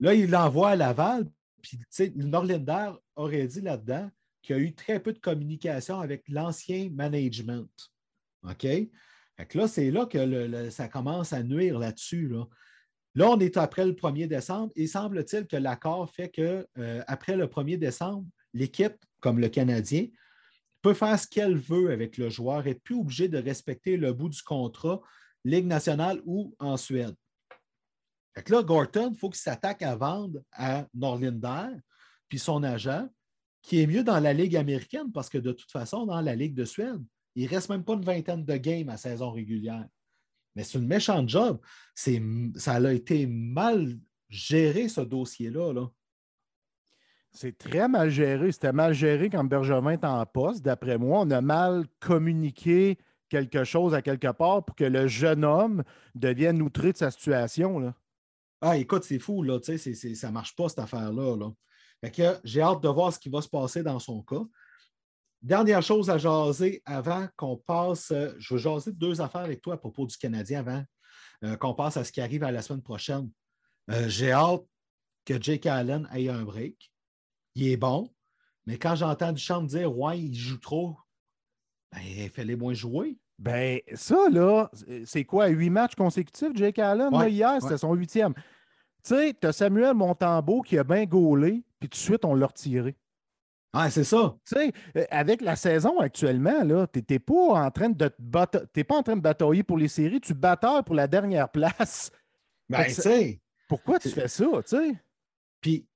Là, il l'envoie à Laval. Puis, tu sais, Norlinder aurait dit là-dedans qu'il y a eu très peu de communication avec l'ancien management. OK? Là, c'est là que ça commence à nuire là-dessus. Là. On est après le 1er décembre et semble-t-il que l'accord fait que euh, après le 1er décembre, l'équipe, comme le Canadien, peut faire ce qu'elle veut avec le joueur et plus obligée de respecter le bout du contrat, Ligue nationale ou en Suède. Là, Gorton, il faut qu'il s'attaque à vendre à Norlinder, puis son agent, qui est mieux dans la Ligue américaine parce que de toute façon, dans la Ligue de Suède, il ne reste même pas une vingtaine de games à saison régulière. Mais c'est une méchante job. Ça a été mal géré, ce dossier-là. Là. C'est très mal géré. C'était mal géré quand Bergevin est en poste. D'après moi, on a mal communiqué quelque chose à quelque part pour que le jeune homme devienne outré de sa situation. Là. Ah, écoute, c'est fou, là. tu sais, ça ne marche pas, cette affaire-là. Là. Fait que j'ai hâte de voir ce qui va se passer dans son cas. Dernière chose à jaser avant qu'on passe. euh, je veux jaser deux affaires avec toi à propos du Canadien avant euh, qu'on passe à ce qui arrive à la semaine prochaine. Euh, j'ai hâte que Jake Allen ait un break. Il est bon, mais quand j'entends Duchamp dire Ouais, il joue trop, ben, fais-les moins jouer. Ben, ça, là, c'est quoi? Huit matchs consécutifs, Jake Allen? là, Ouais, hier, c'était son huitième. Tu sais, tu as Samuel Montembeau qui a bien gaulé, puis tout de suite, on l'a retiré. Ah, c'est ça. Tu sais, euh, avec la saison actuellement, tu n'es pas en train de te bata- t'es pas en train de batailler pour les séries, tu batailles pour la dernière place. Ben, tu sais. Pourquoi tu fais ça, tu sais? Puis,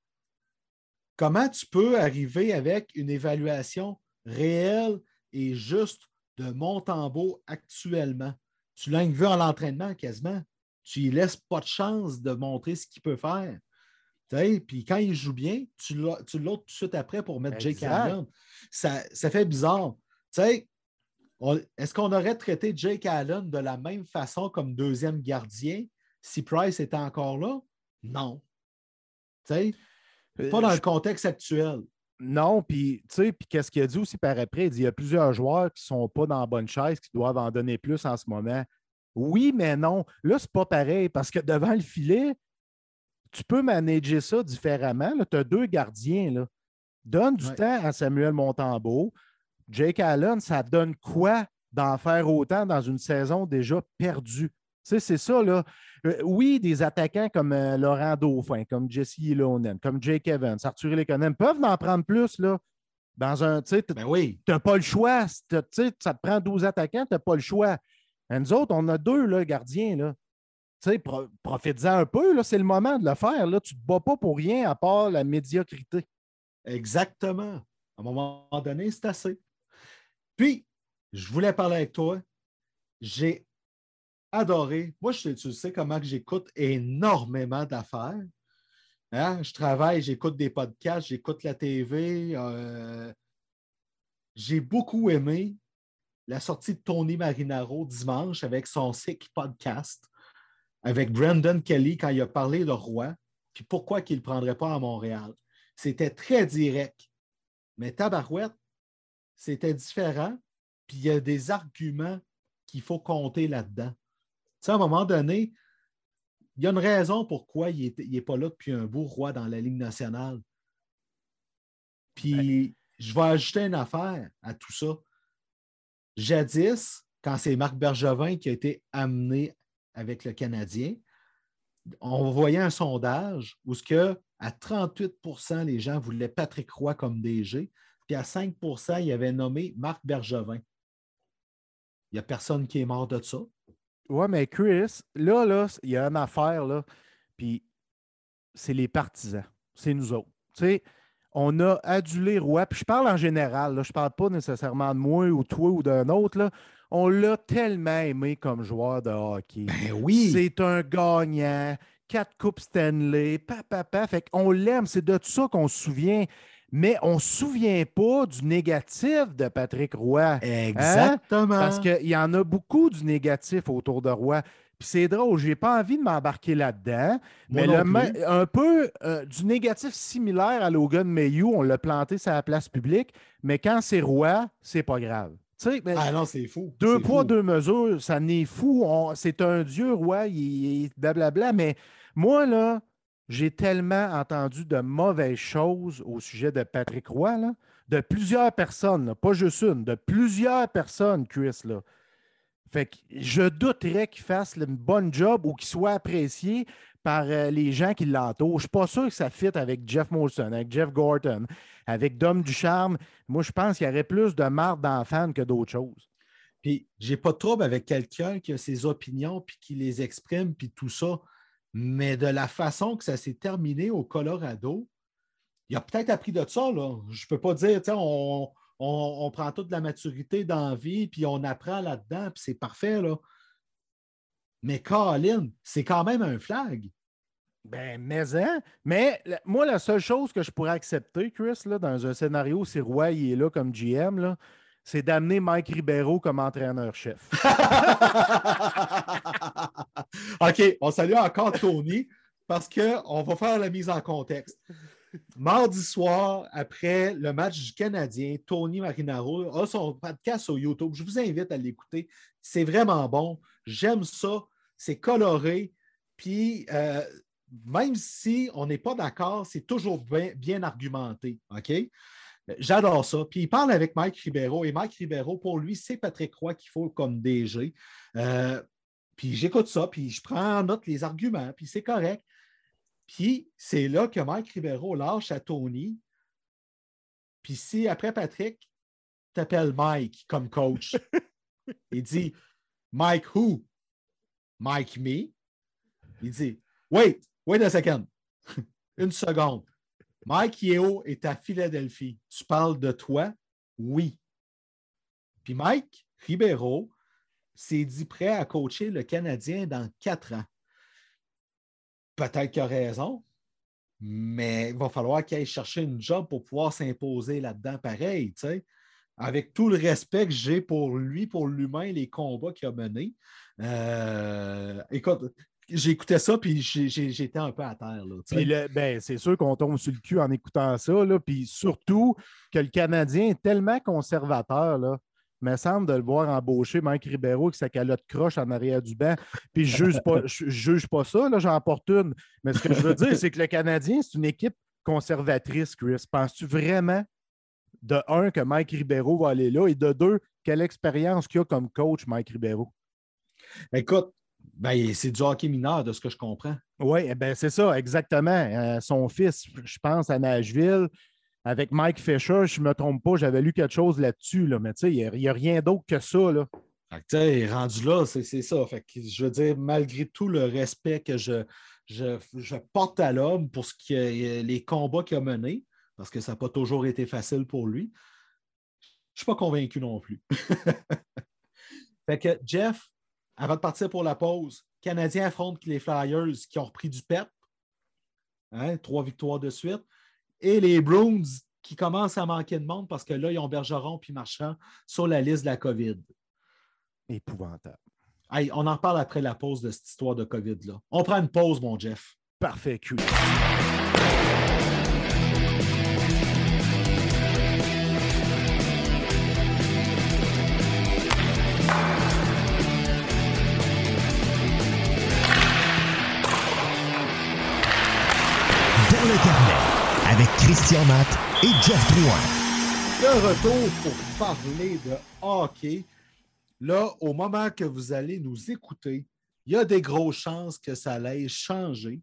comment tu peux arriver avec une évaluation réelle et juste de Montembeau actuellement? Tu l'as vu en l'entraînement quasiment. Tu lui laisses pas de chance de montrer ce qu'il peut faire. Puis quand il joue bien, tu l'as tout de suite après pour mettre Jake. Allen. Ça, ça fait bizarre. Est-ce qu'on aurait traité Jake Allen de la même façon comme deuxième gardien si Price était encore là? Non. Tu sais, pas dans Euh, le contexte actuel. Non, puis qu'est-ce qu'il a dit aussi par après? Il dit il y a plusieurs joueurs qui ne sont pas dans la bonne chaise, qui doivent en donner plus en ce moment. Oui, mais non. Là, c'est pas pareil parce que devant le filet, tu peux manager ça différemment. Tu as deux gardiens. Là. Donne du Ouais. temps à Samuel Montembeau. Jake Allen, ça donne quoi d'en faire autant dans une saison déjà perdue? Tu sais, c'est ça, là. Euh, oui, des attaquants comme euh, Laurent Dauphin, comme Jesse Ilonen, comme Jake Evans, Arthur Lekonen peuvent en prendre plus, là. Dans un, tu sais, Ben oui. n'as pas le choix. Si t'as- tu sais, ça te prend 12 attaquants, tu n'as pas le choix. Et nous autres, on a deux là, gardiens. Là. Tu sais, pro- Profites-en un peu, c'est le moment de le faire. Là. Tu ne te bats pas pour rien à part la médiocrité. Exactement. À un moment donné, c'est assez. Puis, je voulais parler avec toi. J'ai adoré. Moi, tu sais comment j'écoute énormément d'affaires. Hein? Je travaille, j'écoute des podcasts, j'écoute la TV. euh, J'ai beaucoup aimé la sortie de Tony Marinaro dimanche avec son sick podcast avec Brandon Kelly quand il a parlé de Roi, puis pourquoi qu'il ne le prendrait pas à Montréal. C'était très direct. Mais Tabarouette, c'était différent. Puis il y a des arguments qu'il faut compter là-dedans. Tu sais, à un moment donné, il y a une raison pourquoi il n'est pas là depuis un beau roi dans la Ligue nationale. Puis je vais ajouter une affaire à tout ça. Jadis, quand c'est Marc Bergevin qui a été amené avec le Canadien, on voyait un sondage où ce que à 38% les gens voulaient Patrick Roy comme DG, puis à 5% il avait nommé Marc Bergevin. Il n'y a personne qui est mort de ça. Oui, mais Chris, là, là, il y a une affaire, là, puis c'est les partisans. C'est nous autres. Tu sais, on a adulé Roy, puis je parle en général, là, je ne parle pas nécessairement de moi ou toi ou d'un autre. Là. On l'a tellement aimé comme joueur de hockey. Ben oui. C'est un gagnant, quatre coupes Stanley, papa, Fait qu'on l'aime, c'est de ça qu'on se souvient mais on ne se souvient pas du négatif de Patrick Roy. Hein? Exactement. Parce qu'il y en a beaucoup du négatif autour de Roy. Puis c'est drôle, je n'ai pas envie de m'embarquer là-dedans, mais un peu euh, du négatif similaire à Logan Mayhew, on l'a planté sur la place publique, mais quand c'est Roy, c'est pas grave. Ben, ah non, c'est fou. Deux poids, deux mesures, ça n'est fou. C'est un dieu, Roy, il, il blablabla, mais moi, là, j'ai tellement entendu de mauvaises choses au sujet de Patrick Roy, de plusieurs personnes, pas juste une, de plusieurs personnes, Chris. Là. Fait que je douterais qu'il fasse une bonne job ou qu'il soit apprécié par euh, les gens qui l'entourent. Je ne suis pas sûr que ça fit avec Jeff Molson, avec Jeff Gorton, avec Dom Ducharme. Moi, je pense qu'il y aurait plus de marde d'enfants que d'autres choses. Puis, j'ai pas de trouble avec quelqu'un qui a ses opinions puis qui les exprime puis tout ça. Mais de la façon que ça s'est terminé au Colorado, il a peut-être appris de ça. Je ne peux pas dire, on, on, prend toute la maturité dans la vie, puis on apprend là-dedans, puis c'est parfait. Là. Mais Colin, c'est quand même un flag. Ben, mais, hein? mais moi, la seule chose que je pourrais accepter, Chris, là, dans un scénario, si Roy il est là comme GM, là, c'est d'amener Mike Ribeiro comme entraîneur-chef. OK, on salue encore Tony parce qu'on va faire la mise en contexte. Mardi soir, après le match du Canadien, Tony Marinaro a son podcast sur YouTube. Je vous invite à l'écouter. C'est vraiment bon. J'aime ça. C'est coloré. Puis, euh, même si on n'est pas d'accord, c'est toujours bien, argumenté. OK? J'adore ça. Puis il parle avec Mike Ribeiro et Mike Ribeiro, pour lui, c'est Patrick Roy qu'il faut comme DG. Euh, puis j'écoute ça, puis je prends en note les arguments, puis c'est correct. Puis c'est là que Mike Ribeiro lâche à Tony. Puis si après Patrick t'appelle Mike comme coach, il dit Mike who? Mike me? Il dit Wait, wait a second. Une seconde. Mike Yeo est à Philadelphie. Tu parles de toi? Oui. Puis Mike Ribeiro s'est dit prêt à coacher le Canadien dans quatre ans. Peut-être qu'il a raison, mais il va falloir qu'il aille chercher une job pour pouvoir s'imposer là-dedans pareil, tu sais. Avec tout le respect que j'ai pour lui, pour l'humain, les combats qu'il a menés. Euh, écoute, j'écoutais ça, puis j'étais un peu à terre. ben, c'est sûr qu'on tombe sur le cul en écoutant ça. Là, puis surtout que le Canadien est tellement conservateur. Là, me semble de le voir embaucher Mike Ribeiro avec sa calotte croche en arrière du banc. Puis je juge pas, je, juge pas ça, j'en porte une. Mais ce que je veux dire, c'est que le Canadien, c'est une équipe conservatrice, Chris. Penses-tu vraiment, de un, que Mike Ribeiro va aller là, et de deux, quelle expérience qu'il a comme coach, Mike Ribeiro? Écoute, ben, c'est du hockey mineur, de ce que je comprends. Oui, eh ben, c'est ça, exactement. Euh, son fils, je pense, à Nashville, avec Mike Fisher, je ne me trompe pas, j'avais lu quelque chose là-dessus, là, mais il n'y a, rien d'autre que ça. Là. rendu là, c'est ça. Fait je veux dire, malgré tout le respect que je, je, porte à l'homme pour ce les combats qu'il a menés, parce que ça n'a pas toujours été facile pour lui, je ne suis pas convaincu non plus. fait que Jeff, avant de partir pour la pause, Canadiens affrontent les Flyers qui ont repris du pep. Hein, trois victoires de suite. Et les Bruins qui commencent à manquer de monde parce que là, ils ont Bergeron puis Marchand sur la liste de la COVID. Épouvantable. on en parle après la pause de cette histoire de COVID-là. On prend une pause, mon Jeff. Parfait, cool. Christian Matt et Jeff Drouin. De retour pour parler de hockey. Là, au moment que vous allez nous écouter, il y a des grosses chances que ça allait changer.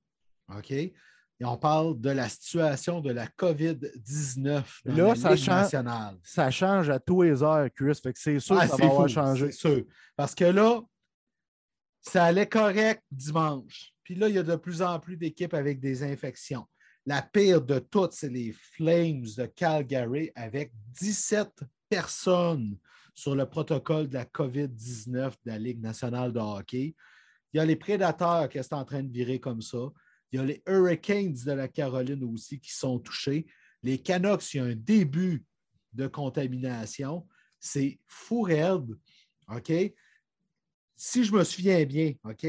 OK? Et on parle de la situation de la COVID-19 dans Là, la ça Ligue change- nationale. Ça change à tous les heures, Chris. Fait que c'est sûr Ah, que ça c'est va avoir changé. C'est sûr. Parce que là, ça allait correct dimanche. Puis là, il y a de plus en plus d'équipes avec des infections. La pire de toutes, c'est les Flames de Calgary avec 17 personnes sur le protocole de la COVID-19 de la Ligue nationale de hockey. Il y a les Prédateurs qui sont en train de virer comme ça. Il y a les Hurricanes de la Caroline aussi qui sont touchés. Les Canucks, il y a un début de contamination. C'est fou raide. OK? Si je me souviens bien, OK?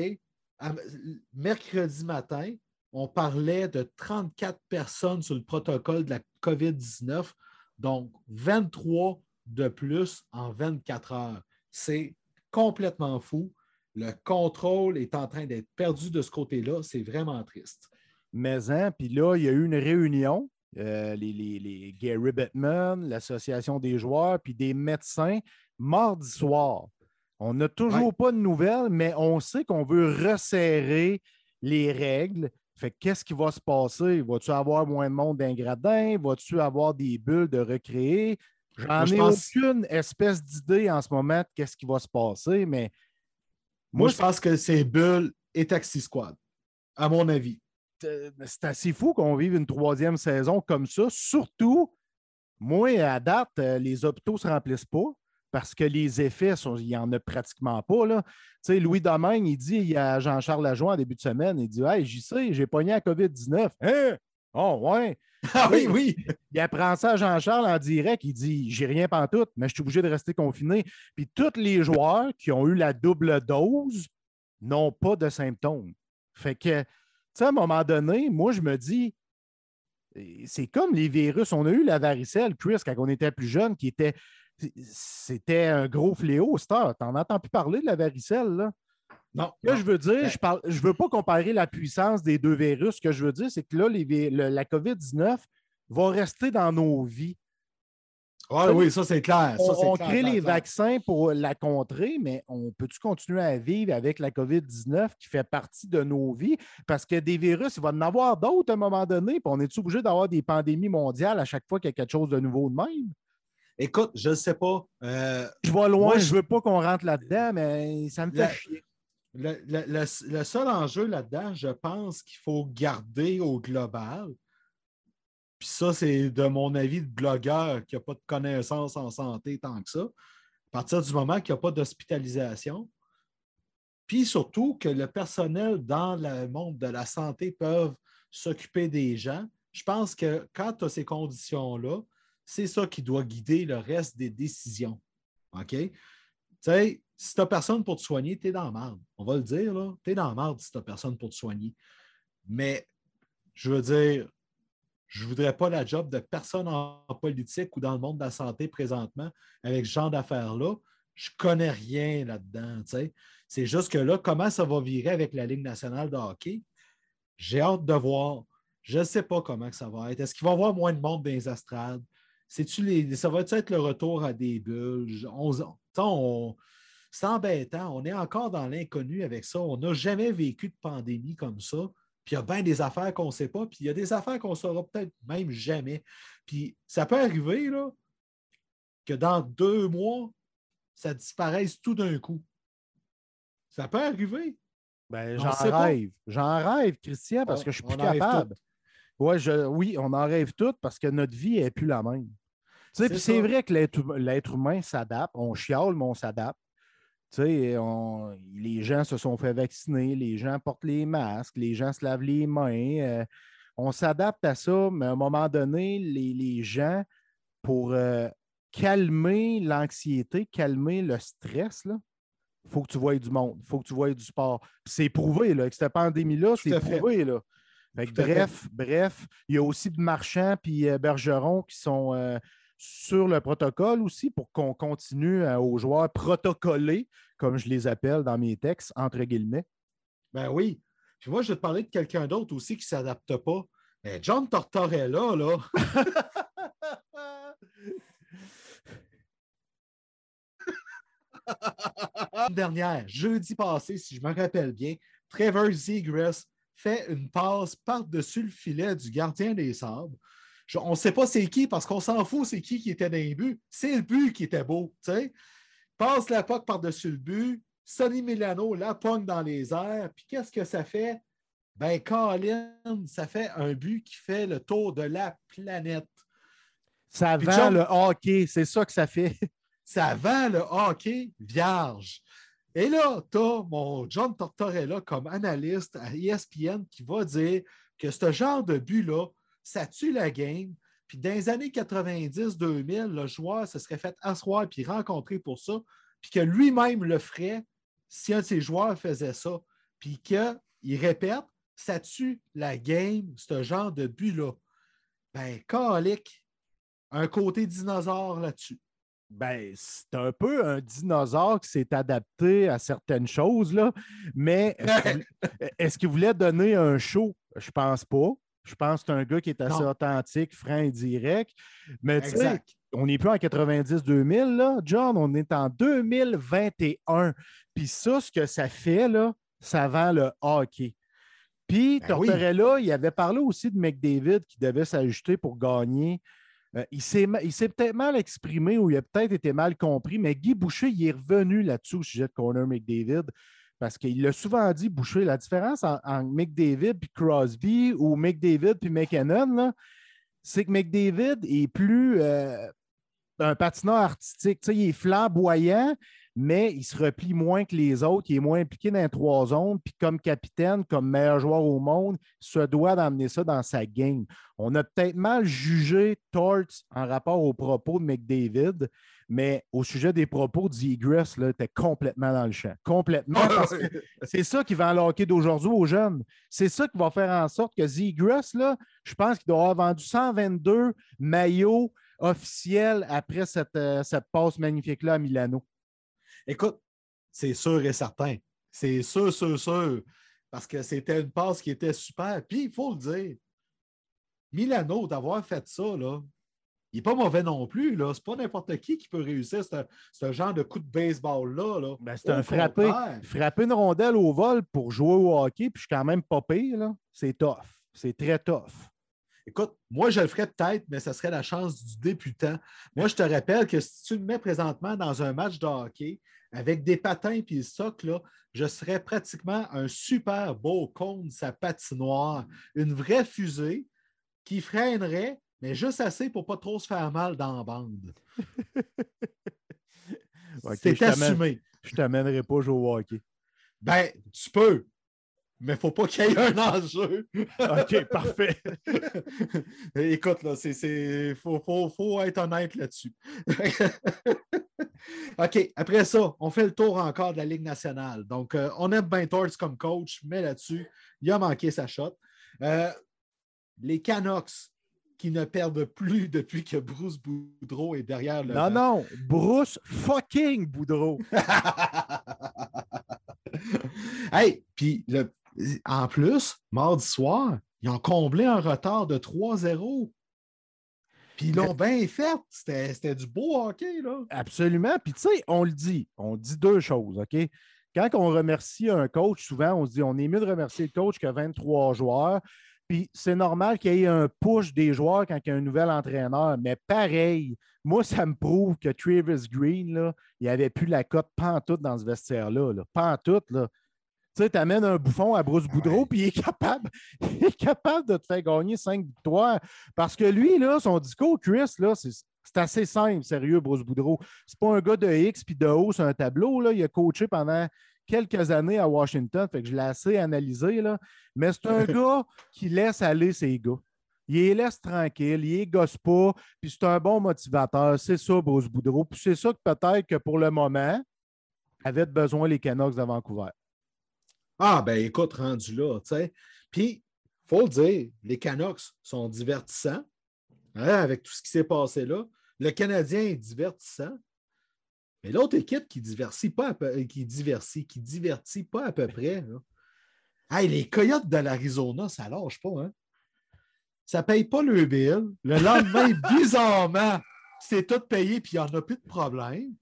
mercredi matin, on parlait de 34 personnes sur le protocole de la COVID-19, donc 23 de plus en 24 heures. C'est complètement fou. Le contrôle est en train d'être perdu de ce côté-là. C'est vraiment triste. Mais hein, puis là, il y a eu une réunion. euh, les, les- les Gary Bettman, l'Association des joueurs, puis des médecins, mardi soir. On n'a toujours Ouais. pas de nouvelles, mais on sait qu'on veut resserrer les règles. Fait que qu'est-ce qui va se passer? Vas-tu avoir moins de monde d'un gradin? Vas-tu avoir des bulles de recréer? J'en ai pense- aucune espèce d'idée en ce moment de qu'est-ce qui va se passer, mais Moi, Moi, je pense que c'est Bull et Taxi Squad, à mon avis. c'est assez fou qu'on vive une troisième saison comme ça. Surtout, moi, à date, euh, les hôpitaux ne se remplissent pas parce que les effets, sont- il n'y en a pratiquement pas. Là. Tu sais, Louis Domingue, il dit a Jean-Charles Lajoie en début de semaine, il dit Hey, j'y sais, j'ai pogné la COVID-19. Hein? Oh, ouais. Ah oui, oui. Il apprend ça à Jean-Charles en direct. Il dit J'ai rien pantoute, mais je suis obligé de rester confiné. Puis tous les joueurs qui ont eu la double dose n'ont pas de symptômes. Fait que, tu sais, à un moment donné, moi, je me dis c'est comme les virus. On a eu la varicelle, Chris, quand on était plus jeune, qui était. C'était un gros fléau, Star. T'en entends plus parler de la varicelle, là? Non. Ce que je veux dire, Ben- je ne je veux pas comparer la puissance des deux virus. Ce que je veux dire, c'est que là, les le- la COVID-19 va rester dans nos vies. Ouais, oui, ça, c'est clair. Ça, On, c'est on clair, crée clair, les clair. vaccins pour la contrer, mais on peut-tu continuer à vivre avec la COVID-19 qui fait partie de nos vies? Parce que des virus, il va en avoir d'autres à un moment donné, puis on est obligé d'avoir des pandémies mondiales à chaque fois qu'il y a quelque chose de nouveau de même? Écoute, je ne sais pas. euh, Je vais loin, Moi, je je- veux pas qu'on rentre là-dedans, mais ça me fait La- chier. le, le- le- le seul enjeu là-dedans, je pense qu'il faut garder au global. Puis ça, c'est de mon avis de blogueur qui n'a pas de connaissances en santé tant que ça. À partir du moment qu'il n'y a pas d'hospitalisation, puis surtout que le personnel dans le monde de la santé peuvent s'occuper des gens, je pense que quand tu as ces conditions-là, c'est ça qui doit guider le reste des décisions. OK? Tu sais, si tu n'as personne pour te soigner, tu es dans la merde. On va le dire, là. Tu es dans la merde si tu n'as personne pour te soigner. Mais je veux dire, je ne voudrais pas la job de personne en politique ou dans le monde de la santé présentement avec ce genre d'affaires-là. Je ne connais rien là-dedans. C'est juste que là, comment ça va virer avec la Ligue nationale de hockey? J'ai hâte de voir. Je ne sais pas comment que ça va être. Est-ce qu'il va y avoir moins de monde dans les astrades? Les, ça va être le retour à des bulles? On- on- c'est embêtant. On est encore dans l'inconnu avec ça. On n'a jamais vécu de pandémie comme ça. Puis il y a bien des affaires qu'on ne sait pas. Puis il y a des affaires qu'on ne saura peut-être même jamais. Puis ça peut arriver là, que dans deux mois, ça disparaisse tout d'un coup. Ça peut arriver. Ben, j'en rêve. J'en rêve, Christian, parce On- que je suis plus capable. Ouais, je, oui, on en rêve toutes parce que notre vie n'est plus la même. Tu sais, C'est vrai que l'être hum- l'être humain s'adapte. On chiale, mais on s'adapte. Tu sais, on- les gens se sont fait vacciner, les gens portent les masques, les gens se lavent les mains. euh, on s'adapte à ça, mais à un moment donné, les, les gens, pour euh, calmer l'anxiété, calmer le stress, il faut que tu voies du monde, il faut que tu voies du sport. C'est prouvé, là, avec cette pandémie-là, c'est prouvé. Là. Fait que bref, bref, il y a aussi de marchands puis euh, Bergeron qui sont euh, sur le protocole aussi pour qu'on continue euh, aux joueurs protocolés, comme je les appelle dans mes textes, entre guillemets. Ben oui. Puis moi, je vais te parler de quelqu'un d'autre aussi qui ne s'adapte pas. Mais John Tortorella, là. dernière, jeudi passé, si je me rappelle bien, Trevor Zegras fait une passe par-dessus le filet du gardien des sables. on ne sait pas c'est qui parce qu'on s'en fout, c'est qui qui était dans les buts. C'est le but qui était beau. sais. Passe la POC par-dessus le but. Sonny Milano la pogne dans les airs. Puis qu'est-ce que ça fait? Ben, Colin, ça fait un but qui fait le tour de la planète. Ça vend le hockey, c'est ça que ça fait. Ça vend le hockey vierge. Et là, tu as mon John Tortorella comme analyste à ESPN qui va dire que ce genre de but-là, ça tue la game. Puis dans les années 90-2000, le joueur se serait fait asseoir puis rencontrer pour ça, puis que lui-même le ferait si un de ses joueurs faisait ça. Puis qu'il répète, ça tue la game, ce genre de but-là. Ben, calique, un côté dinosaure là-dessus. Ben, c'est un peu un dinosaure qui s'est adapté à certaines choses, là. Mais est-ce qu'il voulait donner un show? Je pense pas. Je pense que c'est un gars qui est assez authentique, franc et direct. Mais tu sais, on n'est plus en 90-2000, là, John, on est en 2021. Puis ça, ce que ça fait, là, ça vend le hockey. Puis, ben Tortorella, il avait parlé aussi de McDavid qui devait s'ajuster pour gagner euh, il s'est peut-être mal exprimé ou il a peut-être été mal compris, mais Guy Boucher, il est revenu là-dessus au sujet de Connor McDavid parce qu'il l'a souvent dit, Boucher, la différence entre McDavid et Crosby ou McDavid puis McKinnon, c'est que McDavid est plus euh, un patineur artistique. il est flamboyant, mais il se replie moins que les autres, il est moins impliqué dans les trois zones, puis comme capitaine, comme meilleur joueur au monde, il se doit d'amener ça dans sa game. On a peut-être mal jugé Torts en rapport aux propos de McDavid, mais au sujet des propos de Zegras, il était complètement dans le champ. Complètement. c'est ça qui va enloquer d'aujourd'hui aux jeunes. C'est ça qui va faire en sorte que Zegras, là, je pense qu'il doit avoir vendu 122 maillots officiels après cette, euh, cette passe magnifique-là à Milano. Écoute, c'est sûr et certain. C'est sûr, sûr, sûr. Parce que c'était une passe qui était super. Puis, il faut le dire, Milano, d'avoir fait ça, là, il n'est pas mauvais non plus. Ce n'est pas n'importe qui qui peut réussir ce, genre de coup de baseball-là. Là. Ben, c'est un frappé. Frapper une rondelle au vol pour jouer au hockey, puis je suis quand même pas pire. C'est tough. C'est très tough. Écoute, moi, je le ferais peut-être, mais ce serait la chance du débutant. Moi, je te rappelle que si tu me mets présentement dans un match de hockey avec des patins et le socle, là, je serais pratiquement un super beau cône sa patinoire, une vraie fusée qui freinerait, mais juste assez pour ne pas trop se faire mal dans la bande. C'est assumé. Je t'amènerai pas jouer au hockey. Ben, tu peux, mais il ne faut pas qu'il y ait un enjeu. OK, parfait. Écoute, là, il faut, être honnête là-dessus. OK, après ça, on fait le tour encore de la Ligue nationale. Donc, euh, on aime Ben Torts comme coach, mais là-dessus, il a manqué sa shot. Euh, les Canucks qui ne perdent plus depuis que Bruce Boudreau est derrière le. Non, non, Bruce fucking Boudreau. hey, puis le en plus, mardi soir, ils ont comblé un retard de 3-0. Puis ils l'ont bien fait. C'était du beau hockey, là. Absolument. Puis tu sais, on le dit. On dit deux choses, OK? Quand on remercie un coach, souvent, on se dit on est mieux de remercier le coach que 23 joueurs. Puis c'est normal qu'il y ait un push des joueurs quand il y a un nouvel entraîneur. Mais pareil, moi, ça me prouve que Travis Green, là, il avait plus la cote pantoute dans ce vestiaire-là. Là. Pantoute, là. Tu sais, amènes un bouffon à Bruce Boudreau, puis il est, capable, il est capable de te faire gagner cinq victoires. Parce que lui, là, son discours, Chris, là, c'est. assez simple, sérieux, Bruce Boudreau. C'est pas un gars de X puis de haut sur un tableau. Là. Il a coaché pendant quelques années à Washington, fait que je l'ai assez analysé. Là. Mais c'est un gars qui laisse aller ses gars. Il les laisse tranquille, il les gosse pas, puis c'est un bon motivateur. C'est ça, Bruce Boudreau. Puis c'est ça que peut-être que pour le moment, avait besoin les Canucks de Vancouver. Ah, ben écoute, rendu là, tu sais. Puis, il faut le dire, les Canucks sont divertissants hein, avec tout ce qui s'est passé là. Le Canadien est divertissant. Mais l'autre équipe qui divertit pas qui divertit, qui divertit pas à peu près. Hey, les Coyotes de l'Arizona, ça lâche pas, hein? ça ne paye pas le bill. Le lendemain, bizarrement, c'est tout payé puis il n'y en a plus de problème.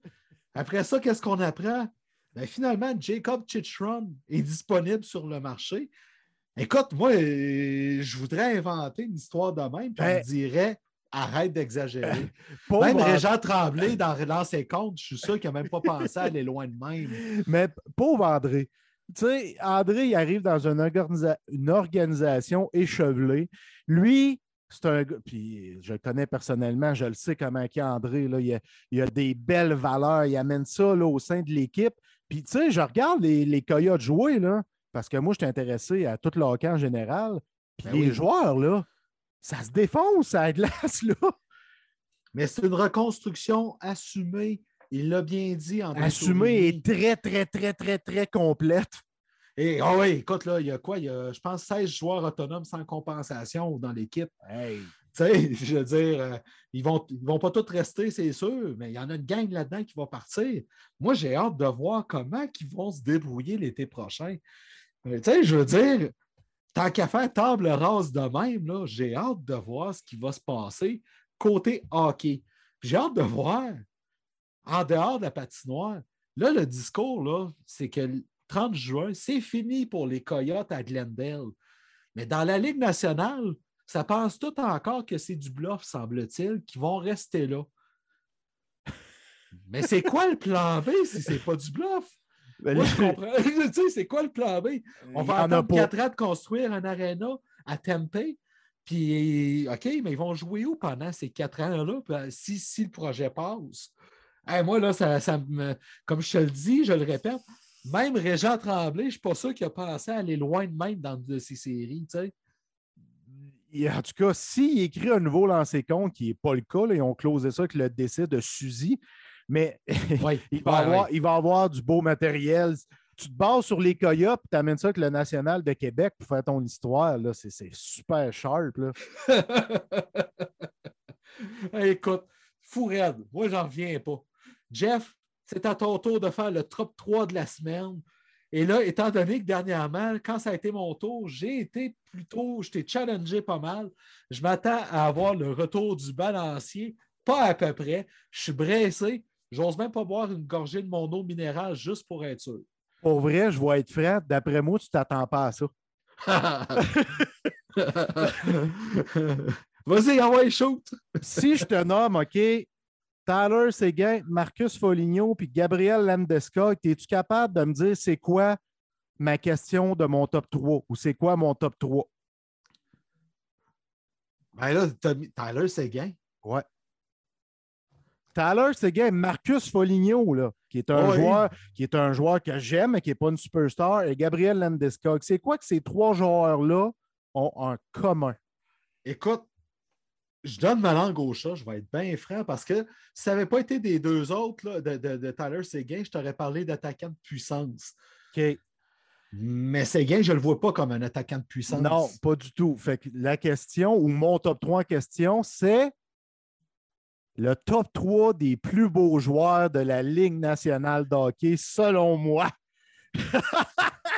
Après ça, qu'est-ce qu'on apprend? Ben, finalement, Jacob Chichron est disponible sur le marché. Écoute, moi, euh, je voudrais inventer une histoire de même, puis on Ben- dirait arrête d'exagérer. Même Régent Tremblay, dans Relance ses comptes, je suis sûr qu'il n'a même pas pensé à aller loin de même. Mais pauvre André. Tu sais, André, il arrive dans une, organisa- une organisation échevelée. Lui, c'est un gars, puis je le connais personnellement, je le sais comment est André. Là, il, a, il a des belles valeurs, il amène ça là, au sein de l'équipe. Puis, tu sais, je regarde les, les Coyotes jouer, là, parce que moi, je suis intéressé à tout le hockey en général. Puis Ben les oui. joueurs, là, ça se défonce à la glace, là. Mais c'est une reconstruction assumée. Il l'a bien dit en Assumée et très, très, très, très, très complète. Et ah oui, écoute, là, il y a quoi? Il y a, je pense, 16 joueurs autonomes sans compensation dans l'équipe. Hey. Je veux dire, euh, ils ne vont, ils vont pas tous rester, c'est sûr, mais il y en a une gang là-dedans qui va partir. Moi, j'ai hâte de voir comment ils vont se débrouiller l'été prochain. Euh, je veux dire, tant qu'à faire table rase de même, j'ai hâte de voir ce qui va se passer côté hockey. J'ai hâte de voir, en dehors de la patinoire, là, le discours, c'est que le 30 juin, c'est fini pour les Coyotes à Glendale. Mais dans la Ligue nationale, ça pense tout encore que c'est du bluff, semble-t-il, qui vont rester là. Mais c'est quoi le plan B si c'est pas du bluff? Moi, je comprends. tu sais, c'est quoi le plan B? On va attendre pas. quatre ans de construire un aréna à Tempe. Puis, OK, mais ils vont jouer où pendant ces quatre ans-là? Euh, Si, si le projet passe. Hey, moi, là, ça, ça me. Comme je te le dis, je le répète, même Régent Tremblay, je ne suis pas sûr qu'il a pensé à aller loin de même dans de ces séries. tu sais. Et en tout cas, s'il écrit un nouveau lancer compte, qui n'est pas le cas, là, ils ont closé ça avec le décès de Suzy, mais il, va ouais, avoir, ouais. il va avoir du beau matériel. Tu te bases sur les Coyotes, tu amènes ça avec le National de Québec pour faire ton histoire. là. C'est c'est super sharp. Là. Hey, écoute, fou raide. Moi, j'en reviens pas. Jeff, c'est à ton tour de faire le top 3 de la semaine. Et là, étant donné que dernièrement, quand ça a été mon tour, j'ai été plutôt, je t'ai challengé pas mal. Je m'attends à avoir le retour du balancier, pas à peu près. Je suis bressé. J'ose même pas boire une gorgée de mon eau minérale juste pour être sûr. Pour vrai, je vais être franc. D'après moi, tu t'attends pas à ça. Vas-y, envoie shoot. si je te nomme, OK, Tyler Seguin, Marcus Foligno puis Gabriel Landeskog, es-tu capable de me dire c'est quoi ma question de mon top 3 ou c'est quoi mon top 3? Ben là, Tyler Seguin. Ouais. Tyler Seguin, Marcus Foligno, là, qui est un Oui. joueur qui est un joueur que j'aime, mais qui n'est pas une superstar, et Gabriel Landeskog. C'est quoi que ces trois joueurs-là ont en commun? Écoute, je donne ma langue au chat, je vais être bien franc, parce que si ça n'avait pas été des deux autres là, de, de- de Tyler Seguin, je t'aurais parlé d'attaquant de puissance. OK. Mais Seguin, je ne le vois pas comme un attaquant de puissance. Non, pas du tout. Fait que la question, ou mon top 3 en question, c'est le top 3 des plus beaux joueurs de la Ligue nationale de hockey, selon moi.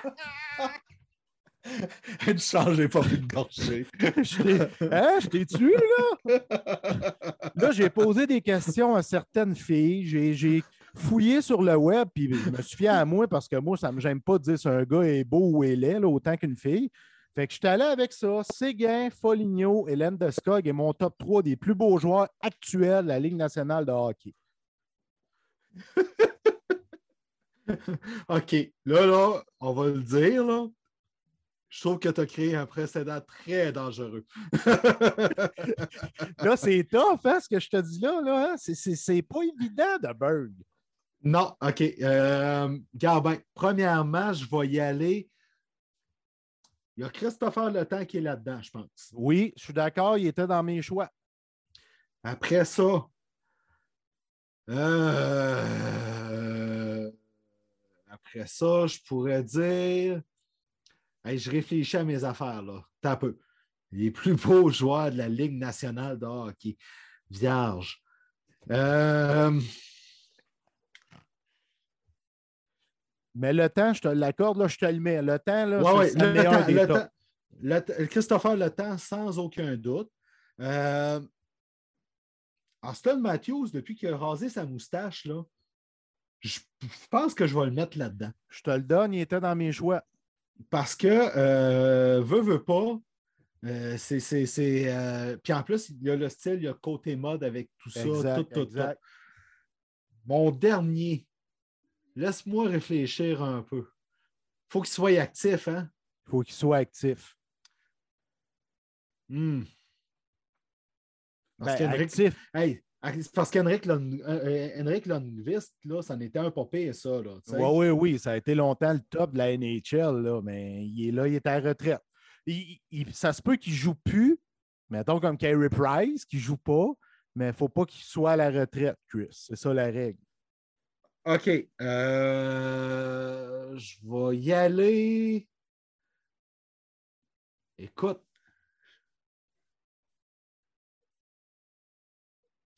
Une chance, j'ai pas pu de gorger. Je t'ai- hein, je t'ai tué, là? Là, j'ai posé des questions à certaines filles. J'ai- fouillé sur le web, puis je me suis fié à moi parce que moi, ça ne me gêne pas de dire si un gars est beau ou est laid, là, autant qu'une fille. Fait que je suis allé avec ça. Séguin, Foligno et Landeskog est mon top 3 des plus beaux joueurs actuels de la Ligue nationale de hockey. OK. Là, là, on va le dire, là. Je trouve que tu as créé un précédent très dangereux. Là, c'est tough, hein, ce que je te dis là. là hein? C'est- pas évident de Berg. non, OK. Euh, premièrement, je vais y aller. Il y a Christopher Le Temps qui est là-dedans, je pense. Oui, je suis d'accord, il était dans mes choix. Après ça, euh, après ça, je pourrais dire. Hey, je réfléchis à mes affaires là. T'as peu. Les plus beaux joueurs de la Ligue nationale de hockey. Vierge. Euh, Mais le temps, je te l'accorde, là, je te le mets. Le temps, là, ouais, c'est ouais, le le meilleur temps, des le tops. temps. Le- Christopher Le Temps, sans aucun doute. Euh, Austin Matthews, depuis qu'il a rasé sa moustache, là, je je pense que je vais le mettre là-dedans. Je te le donne, il était dans mes choix. Parce que, euh, veut, veut pas, euh, c'est. c'est- c'est, euh, Puis en plus, il y a le style, il y a le côté mode avec tout ça. Exact, tout, tout. Mon dernier, laisse-moi réfléchir un peu. faut qu'il soit actif, hein? Il faut qu'il soit actif. Hmm. Parce Ben, qu'Henrik- actif. Hey, parce qu'Henrik Lund- euh, euh, Lundqvist, là, ça n'était un pas pire, ça. Là. Oui, oui, oui. Ça a été longtemps le top de la NHL, là, mais il est là, il est à la retraite. Il- il- ça se peut qu'il ne joue plus, mettons comme Carey Price, qui ne joue pas, mais il ne faut pas qu'il soit à la retraite, Chris. C'est ça la règle. OK. euh, je vais y aller. Écoute,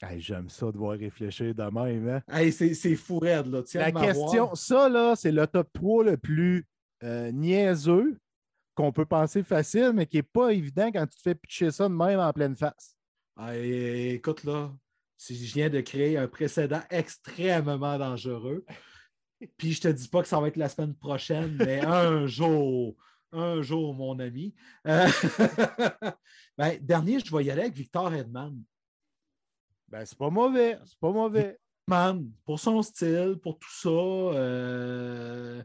Hey, J'aime ça devoir réfléchir de même. hein. hey, c'est fou raide, là. Tiens La question, ça, là, c'est le top 3 le plus euh, niaiseux qu'on peut penser facile, mais qui n'est pas évident quand tu te fais pitcher ça de même en pleine face. Hey, écoute, là, je viens de créer un précédent extrêmement dangereux. Puis je te dis pas que ça va être la semaine prochaine, mais un jour, un jour, mon ami. Euh, ben, dernier, je vais y aller avec Victor Edman. Ben, c'est pas mauvais. C'est pas mauvais. Man, pour son style, pour tout ça. euh,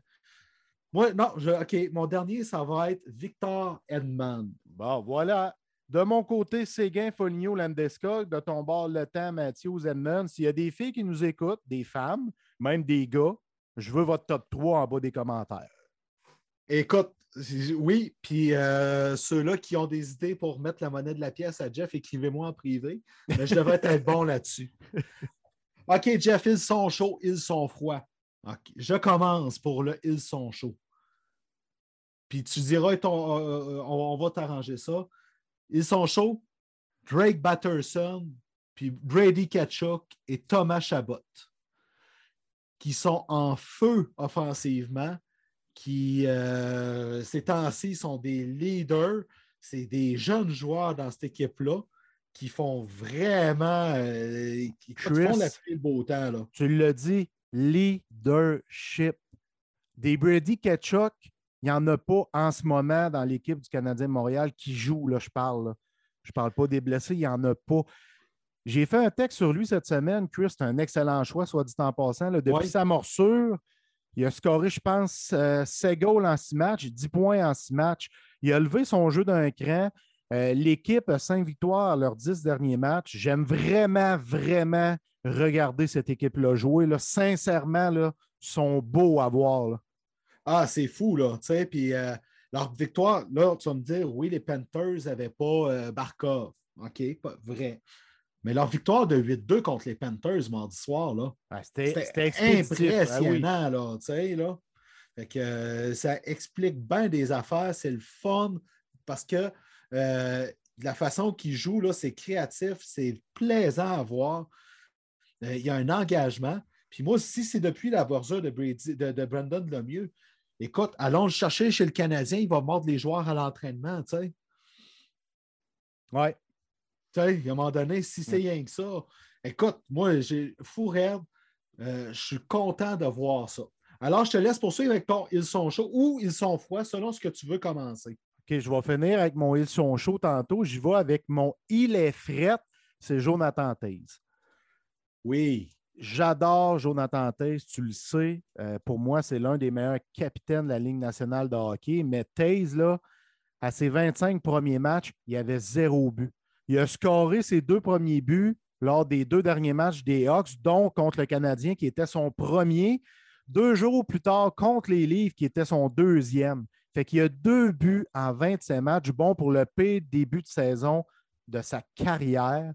Moi, non, je- OK, mon dernier, ça va être Victor Edman. Bon, voilà. De mon côté, Séguin, Foligno, Landeskog. De ton bord, Le Temps, Matthews, Edmond. S'il y a des filles qui nous écoutent, des femmes, même des gars, je veux votre top 3 en bas des commentaires. Écoute, oui, puis euh, ceux-là qui ont des idées pour mettre la monnaie de la pièce à Jeff, écrivez-moi en privé. Mais je devrais être bon là-dessus. OK, Jeff, ils sont chauds, ils sont froids. OK, Je commence pour le ils sont chauds. Puis tu diras, ton- euh, euh, on, on va t'arranger ça. Ils sont chauds. Drake Batterson, puis Brady Kachuk et Thomas Chabot, qui sont en feu offensivement qui, euh, ces temps-ci, sont des leaders. C'est des jeunes joueurs dans cette équipe-là qui font vraiment. euh, qui, Chris. font la pluie et le beau temps. Là. Tu l'as dit, leadership. Des Brady Ketchuk, il n'y en a pas en ce moment dans l'équipe du Canadien de Montréal qui joue, là, je parle. là. Je ne parle pas des blessés, il n'y en a pas. J'ai fait un texte sur lui cette semaine. Chris, c'est un excellent choix, soit dit en passant. là. Depuis Ouais. sa morsure, il a scoré, je pense, euh, 7 goals en 6 matchs, 10 points en 6 matchs. Il a levé son jeu d'un cran. Euh, L'équipe a 5 victoires leurs 10 derniers matchs. J'aime vraiment, vraiment regarder cette équipe-là jouer. Sincèrement, là, ils sont beaux à voir. Ah, c'est fou, là. tu sais, Puis euh, leur victoire, là, tu vas me dire, oui, les Panthers n'avaient pas euh, Barkov. OK, pas vrai. Mais leur victoire de 8-2 contre les Panthers mardi soir, là, Ah, C'était. Ah oui. impressionnant, là, tu sais, là. Fait que euh, ça explique bien des affaires, c'est le fun parce que euh, la façon qu'ils jouent, là, c'est créatif, c'est plaisant à voir. Euh, il y a un engagement. Puis moi, si c'est depuis la bordure de, Brady- de, de Brandon Lemieux, écoute, allons le chercher chez le Canadien, il va mordre les joueurs à l'entraînement, tu sais. Ouais. Tu sais, à un moment donné, si c'est rien que ça, écoute, moi, j'ai fou raide. euh, je suis content de voir ça. Alors, je te laisse poursuivre avec ton Ils sont chauds ou Ils sont froids, selon ce que tu veux commencer. OK, je vais finir avec mon Ils sont chauds tantôt. J'y vais avec mon Il est fret. C'est Jonathan Taze. Oui. J'adore Jonathan Taze, tu le sais. Euh, pour moi, c'est l'un des meilleurs capitaines de la Ligue nationale de hockey. Mais Taze, là, à ses 25 premiers matchs, il avait zéro but. Il a scoré ses deux premiers buts lors des deux derniers matchs des Hawks, dont contre le Canadien, qui était son premier. Deux jours plus tard, contre les Livres, qui était son deuxième. Fait qu'il y a deux buts en 27 matchs, bon pour le pire début de saison de sa carrière.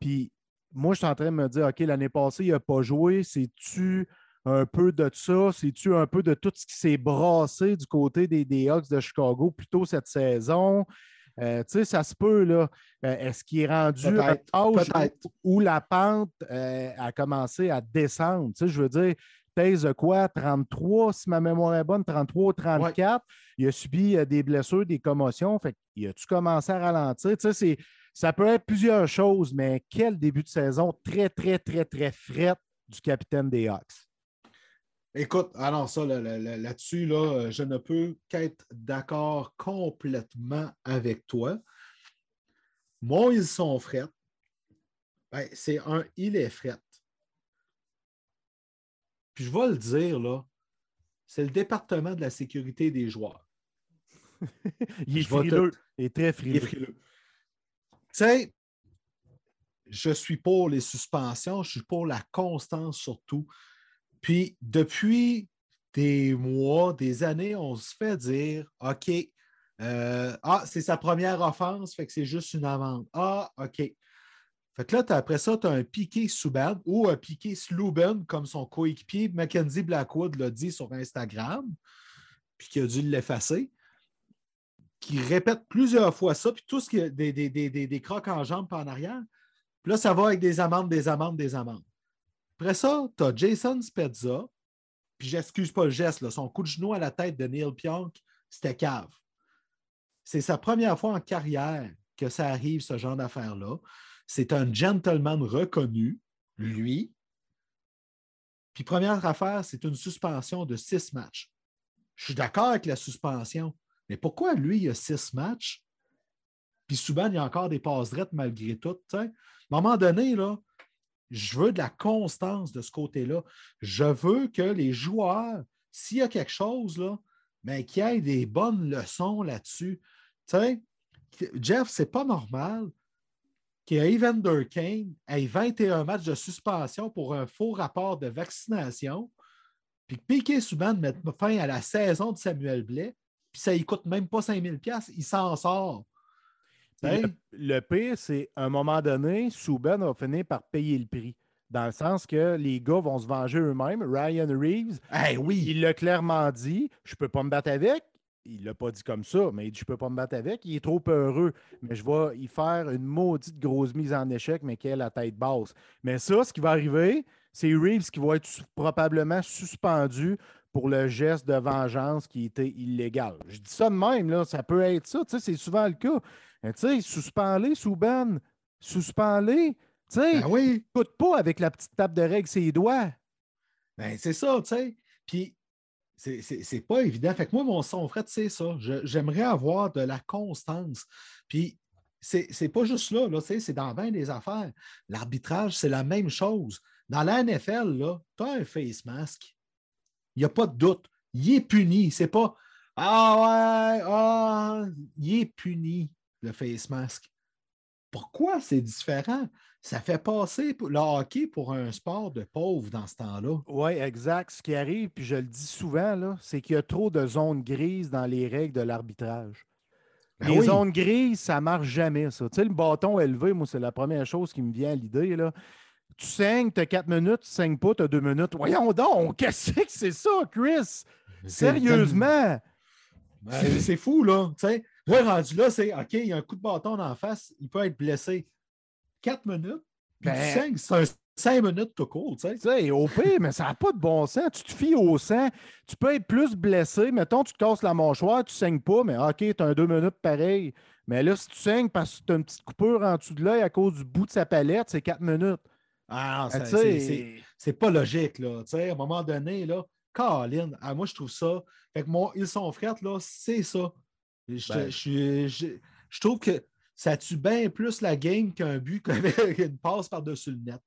Puis moi, je suis en train de me dire, OK, l'année passée, il n'a pas joué. C'est-tu un peu de ça? C'est-tu un peu de tout ce qui s'est brassé du côté des, des Hawks de Chicago plus tôt cette saison? Euh, tu sais, ça se peut, là. Euh, Est-ce qu'il est rendu à un Peut-être, âge peut-être. où, où la pente euh, a commencé à descendre? Tu sais, je veux dire, Taze quoi, 33, si ma mémoire est bonne, 33 34. Il a subi des blessures, des commotions. Fait il a-tu commencé à ralentir? Tu sais, ça peut être plusieurs choses, mais quel début de saison très, très, très, très fret du capitaine des Hawks? Écoute, alors ça, là-dessus, là, je ne peux qu'être d'accord complètement avec toi. Moi, ils sont frets. Ben, c'est un il est fret. Puis je vais le dire, là, c'est le département de la sécurité des joueurs. il est frileux. Il est très frileux. Frileux. Tu sais, je suis pour les suspensions, je suis pour la constance surtout. Puis depuis des mois, des années, on se fait dire OK, euh, ah, c'est sa première offense, fait que c'est juste une amende. Ah, OK. Fait que là, après ça, tu as un piqué Subban ou un piqué Sluben, comme son coéquipier Mackenzie Blackwood l'a dit sur Instagram, puis qui a dû l'effacer, qui répète plusieurs fois ça, puis tout ce qui est des, des, crocs en jambes en arrière. Puis là, ça va avec des amendes, des amendes, des amendes. Après ça, tu as Jason Spezza, puis j'excuse pas le geste, son coup de genou à la tête de Neil Pionk, c'était cave. C'est sa première fois en carrière que ça arrive, ce genre d'affaires-là. C'est un gentleman reconnu, lui. Puis première affaire, c'est une suspension de six matchs. Je suis d'accord avec la suspension, mais pourquoi lui, il a six matchs? Puis souvent, il y a encore des passes drettes malgré tout. À un moment donné, là, je veux de la constance de ce côté-là. Je veux que les joueurs, s'il y a quelque chose, là, mais qu'il y ait des bonnes leçons là-dessus. Tu sais, Jeff, c'est pas normal qu'Evander Kane ait 21 matchs de suspension pour un faux rapport de vaccination, puis que Piquet Souban mette fin à la saison de Samuel Blais, puis ça ne coûte même pas 5000 pièces, il s'en sort. Le, pire, c'est à un moment donné, Souban va finir par payer le prix. Dans le sens que les gars vont se venger eux-mêmes. Ryan Reeves, oui. il l'a clairement dit je ne peux pas me battre avec il ne l'a pas dit comme ça, mais il dit Je peux pas me battre avec. Il est trop heureux, mais je vais y faire une maudite grosse mise en échec, mais qui a la tête basse. Mais ça, ce qui va arriver, c'est Reeves qui va être probablement suspendu pour le geste de vengeance qui était illégal. Je dis ça de même, là, ça peut être ça, c'est souvent le cas. Tu sais, suspends-les, Souban, suspends-les. Tu sais, ben oui. écoute pas avec la petite tape de règle ses doigts. Ben, c'est ça, tu sais. Puis c'est pas évident. Fait que moi, mon son frère, c'est ça. J'aimerais avoir de la constance. Puis, c'est pas juste là, là c'est dans bien des affaires. L'arbitrage, c'est la même chose. Dans la NFL, tu as un face mask. Il n'y a pas de doute. Il est puni. C'est pas Ah ouais, ah, il est puni, le face mask. Pourquoi c'est différent? ça fait passer le hockey pour un sport de pauvre dans ce temps-là. Oui, exact. Ce qui arrive, puis je le dis souvent, c'est qu'il y a trop de zones grises dans les règles de l'arbitrage. Ben les zones grises, ça ne marche jamais, ça. Tu sais, le bâton élevé, moi, c'est la première chose qui me vient à l'idée. Tu saignes, tu as quatre minutes, tu ne saignes pas, tu as deux minutes. Voyons donc, qu'est-ce que c'est ça, Chris? Sérieusement? Ben, c'est fou, là. Tu sais, rendu là, c'est OK, il y a un coup de bâton en face, il peut être blessé. 4 minutes. Puis ben, c'est un 5 minutes tout court, tu sais. Tu sais, au pire, mais ça n'a pas de bon sens. Tu te fies au sang. Tu peux être plus blessé. Mettons, tu te casses la mâchoire, tu ne saignes pas, mais OK, tu as un 2 minutes pareil. Mais là, si tu saignes parce que tu as une petite coupure en dessous de l'œil à cause du bout de sa palette, c'est 4 minutes. Ah, ben, c'est pas logique, là. Tu sais, à un moment donné, là, Colin, ah, moi, je trouve ça. Fait que moi, ils sont frères, là, c'est ça. Je, ben. je trouve que ça tue bien plus la game qu'un but qu'une passe par-dessus le net.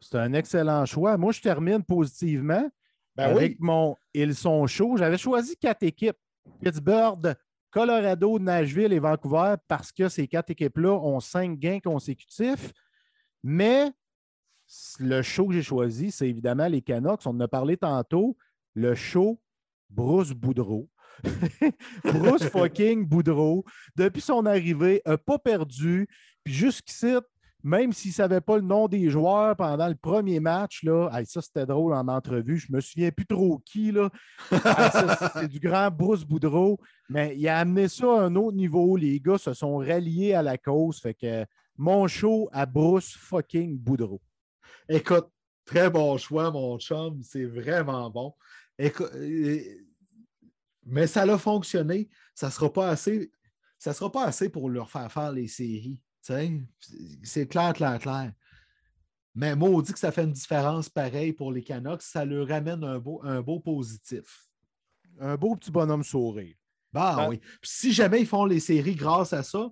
C'est un excellent choix. Moi, je termine positivement ben avec mon Ils sont chauds. J'avais choisi quatre équipes Pittsburgh, Colorado, Nashville et Vancouver parce que ces quatre équipes-là ont cinq gains consécutifs. Mais le show que j'ai choisi, c'est évidemment les Canucks. On en a parlé tantôt. Le show Bruce Boudreau. Bruce fucking Boudreau, depuis son arrivée, n'a pas perdu. Puis jusqu'ici, même s'il ne savait pas le nom des joueurs pendant le premier match, là, ça c'était drôle en entrevue, je ne me souviens plus trop qui. Là. c'est du grand Bruce Boudreau, mais il a amené ça à un autre niveau. Les gars se sont ralliés à la cause. Fait que mon show à Bruce fucking Boudreau. Écoute, Très bon choix, mon chum. C'est vraiment bon. Euh, mais ça a fonctionné. Ça ne sera pas assez. Ça sera pas assez pour leur faire faire les séries. C'est clair, clair, clair. Mais moi, on dit que ça fait une différence pareille pour les Canucks. Ça leur ramène un beau, un beau positif. Un beau petit bonhomme sourire. Bah ben, oui. si jamais ils font les séries grâce à ça,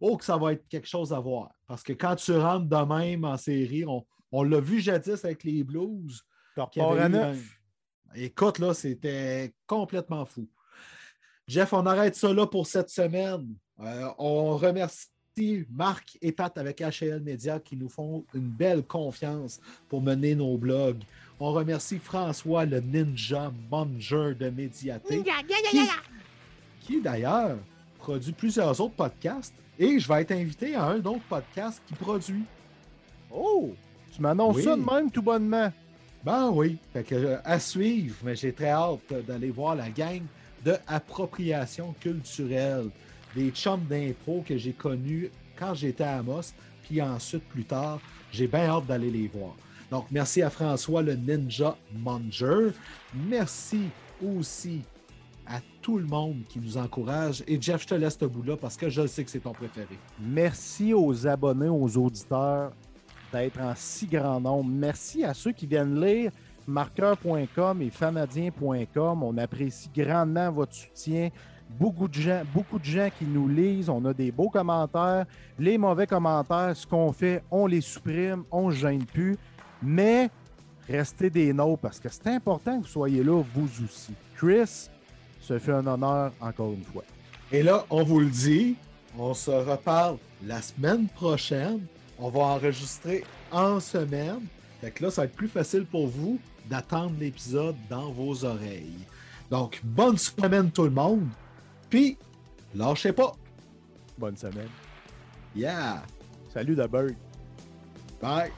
oh, que ça va être quelque chose à voir. Parce que quand tu rentres de même en série, on, l'a vu jadis avec les Blues. Écoute, là, c'était complètement fou. Jeff, on arrête ça là pour cette semaine. Euh, on remercie Marc et Pat avec HL Media qui nous font une belle confiance pour mener nos blogs. On remercie François, le ninja manager de Médiaté, qui d'ailleurs produit plusieurs autres podcasts et je vais être invité à un autre podcast qui produit. Oh! Tu m'annonces ça de même tout bonnement. Ben oui. Fait que, euh, à suivre, mais j'ai très hâte d'aller voir la gang de appropriation culturelle. Des chums d'impro que j'ai connus quand j'étais à Amos, puis ensuite, plus tard, j'ai bien hâte d'aller les voir. Donc, merci à François, le Ninja Manger. Merci aussi à tout le monde qui nous encourage. Et Jeff, je te laisse ce bout-là parce que je sais que c'est ton préféré. Merci aux abonnés, aux auditeurs d'être en si grand nombre. Merci à ceux qui viennent lire marqueur.com et fanadien.com. On apprécie grandement votre soutien. Beaucoup de, gens, beaucoup de gens qui nous lisent, on a des beaux commentaires. Les mauvais commentaires, ce qu'on fait, on les supprime, on ne gêne plus. Mais restez des nôtres parce que c'est important que vous soyez là, vous aussi. Chris, ça fait un honneur encore une fois. Et là, on vous le dit, on se reparle la semaine prochaine. On va enregistrer en semaine. Fait que là, ça va être plus facile pour vous d'attendre l'épisode dans vos oreilles. Donc, bonne semaine tout le monde. Puis, lâchez pas. Bonne semaine. Yeah. Salut, The Bye.